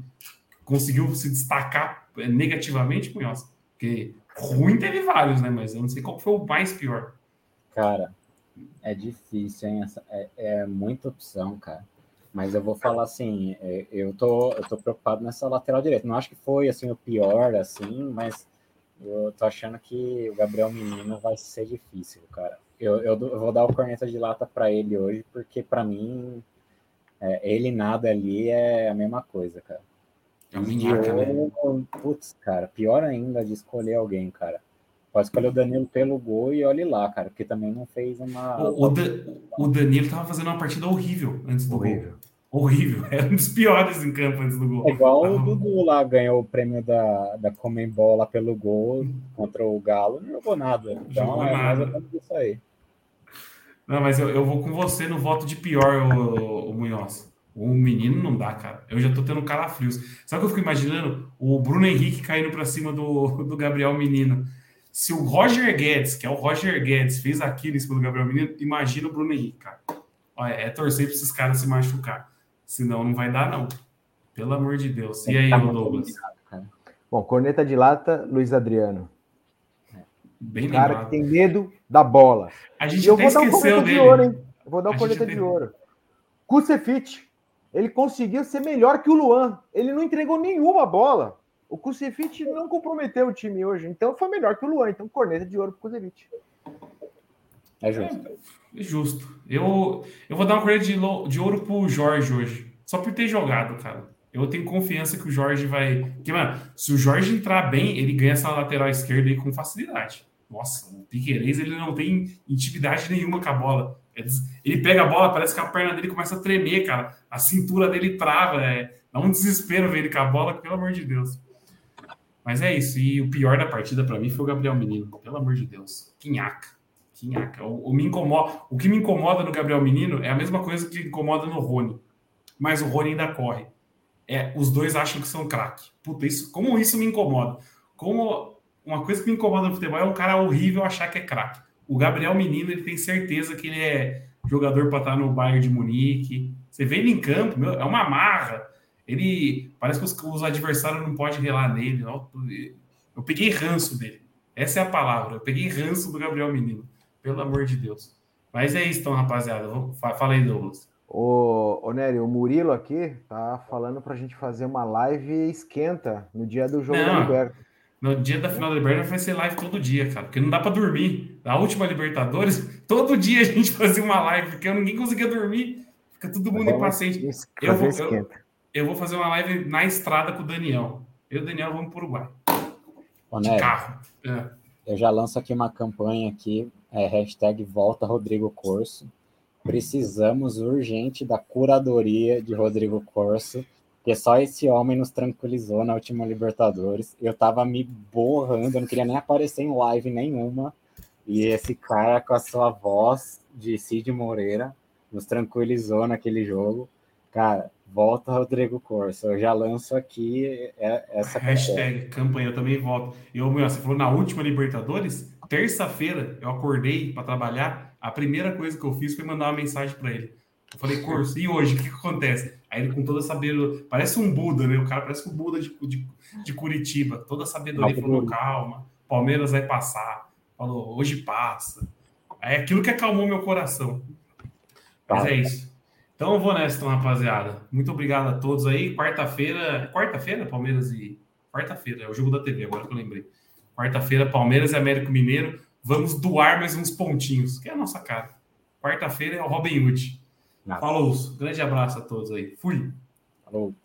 que conseguiu se destacar negativamente, Cunhosa? Porque ruim teve vários, né? Mas eu não sei qual foi o mais pior. Cara, é difícil, hein? É, é muita opção, cara. Mas eu vou falar assim, é, eu tô, eu tô preocupado nessa lateral direita. Não acho que foi assim o pior, assim, mas eu tô achando que o Gabriel Menino vai ser difícil, cara. Eu, eu, eu vou dar o corneta de lata para ele hoje, porque para mim, é, ele nada ali é a mesma coisa, cara. É um minhaca, né? Putz, cara, pior ainda de escolher alguém, cara. Pode escolher o Danilo pelo gol e olhe lá, cara, porque também não fez uma. O, o, da, o Danilo tava fazendo uma partida horrível antes do horrível. gol horrível. É um dos piores em campo antes do gol. É igual o Dudu lá ganhou o prêmio da, da Comembol lá pelo gol contra o Galo, não jogou nada. Então, jogou é nada. isso aí. Não, mas eu, eu vou com você no voto de pior, o, o Munhoz. O menino não dá, cara. Eu já tô tendo calafrios. Sabe o que eu fico imaginando? O Bruno Henrique caindo pra cima do, do Gabriel Menino. Se o Roger Guedes, que é o Roger Guedes, fez aquilo em cima do Gabriel Menino, imagina o Bruno Henrique, cara. Olha, é torcer pra esses caras se machucar. Senão não vai dar, não. Pelo amor de Deus. E aí, Douglas? Bom, corneta de lata, Luiz Adriano. Bem cara lembrado. que tem medo da bola. A gente e eu vou dar um corneta dele. de ouro, hein? Eu vou dar um corneta de ouro. Kusevich, ele conseguiu ser melhor que o Luan. Ele não entregou nenhuma bola. O Kusevich não comprometeu o time hoje, então foi melhor que o Luan. Então, corneta de ouro pro Kusevich. É justo. É, é justo. Eu, eu vou dar uma corrida de, de ouro pro Jorge hoje. Só por ter jogado, cara. Eu tenho confiança que o Jorge vai. Porque, mano, se o Jorge entrar bem, ele ganha essa lateral esquerda aí com facilidade. Nossa, o Piqueires ele não tem intimidade nenhuma com a bola. Ele pega a bola, parece que a perna dele começa a tremer, cara. A cintura dele trava. É... Dá um desespero ver ele com a bola, pelo amor de Deus. Mas é isso. E o pior da partida para mim foi o Gabriel Menino. Pelo amor de Deus. Quinhaca. Quinhaca. O, o, me incomoda, o que me incomoda no Gabriel Menino é a mesma coisa que incomoda no Rony. Mas o Rony ainda corre. É, os dois acham que são craque. Puta, isso, como isso me incomoda? Como uma coisa que me incomoda no futebol é um cara horrível achar que é craque. O Gabriel Menino, ele tem certeza que ele é jogador para estar no Bayern de Munique. Você vê ele em campo, meu, é uma marra. Ele parece que os, os adversários não podem relar nele. Eu peguei ranço dele. Essa é a palavra. Eu peguei ranço do Gabriel Menino. Pelo amor de Deus. Mas é isso, então, rapaziada. Fala aí, Douglas. Ô, ô Nery, o Murilo aqui tá falando pra gente fazer uma live esquenta no dia do jogo não, da Liberta. No dia da final da Libertadores vai ser live todo dia, cara, porque não dá para dormir. Na última Libertadores, todo dia a gente fazia uma live, porque ninguém conseguia dormir. Fica todo mundo impaciente. Eu vou, eu, eu vou fazer uma live na estrada com o Daniel. Eu e o Daniel vamos para o Uruguai. Ô, de Nery, carro. É. Eu já lanço aqui uma campanha aqui, é, hashtag volta Rodrigo Corso precisamos urgente da curadoria de Rodrigo Corso, porque só esse homem nos tranquilizou na última Libertadores. Eu tava me borrando, eu não queria nem aparecer em live nenhuma. E esse cara, com a sua voz de Cid Moreira, nos tranquilizou naquele jogo. Cara, volta Rodrigo Corso. Eu já lanço aqui é, essa hashtag campanha. Eu também volto. Eu, meu, você falou na última Libertadores, terça-feira eu acordei para trabalhar a primeira coisa que eu fiz foi mandar uma mensagem para ele. Eu falei, Corso, e hoje? O que, que, acontece? Aí ele, com toda a sabedoria, parece um Buda, né? O cara parece o Buda de, de, de Curitiba, toda a sabedoria, falou, calma, Palmeiras vai passar. Falou, hoje passa. É aquilo que acalmou meu coração. Mas é isso. Então eu vou nessa, então, rapaziada. Muito obrigado a todos aí. Quarta-feira. Quarta-feira, Palmeiras e. Quarta-feira, é o jogo da TV, agora que eu lembrei. Quarta-feira, Palmeiras e Américo Mineiro vamos doar mais uns pontinhos, que é a nossa cara. Quarta-feira é o Robin Hood. Falou, grande abraço a todos aí. Fui. Falou.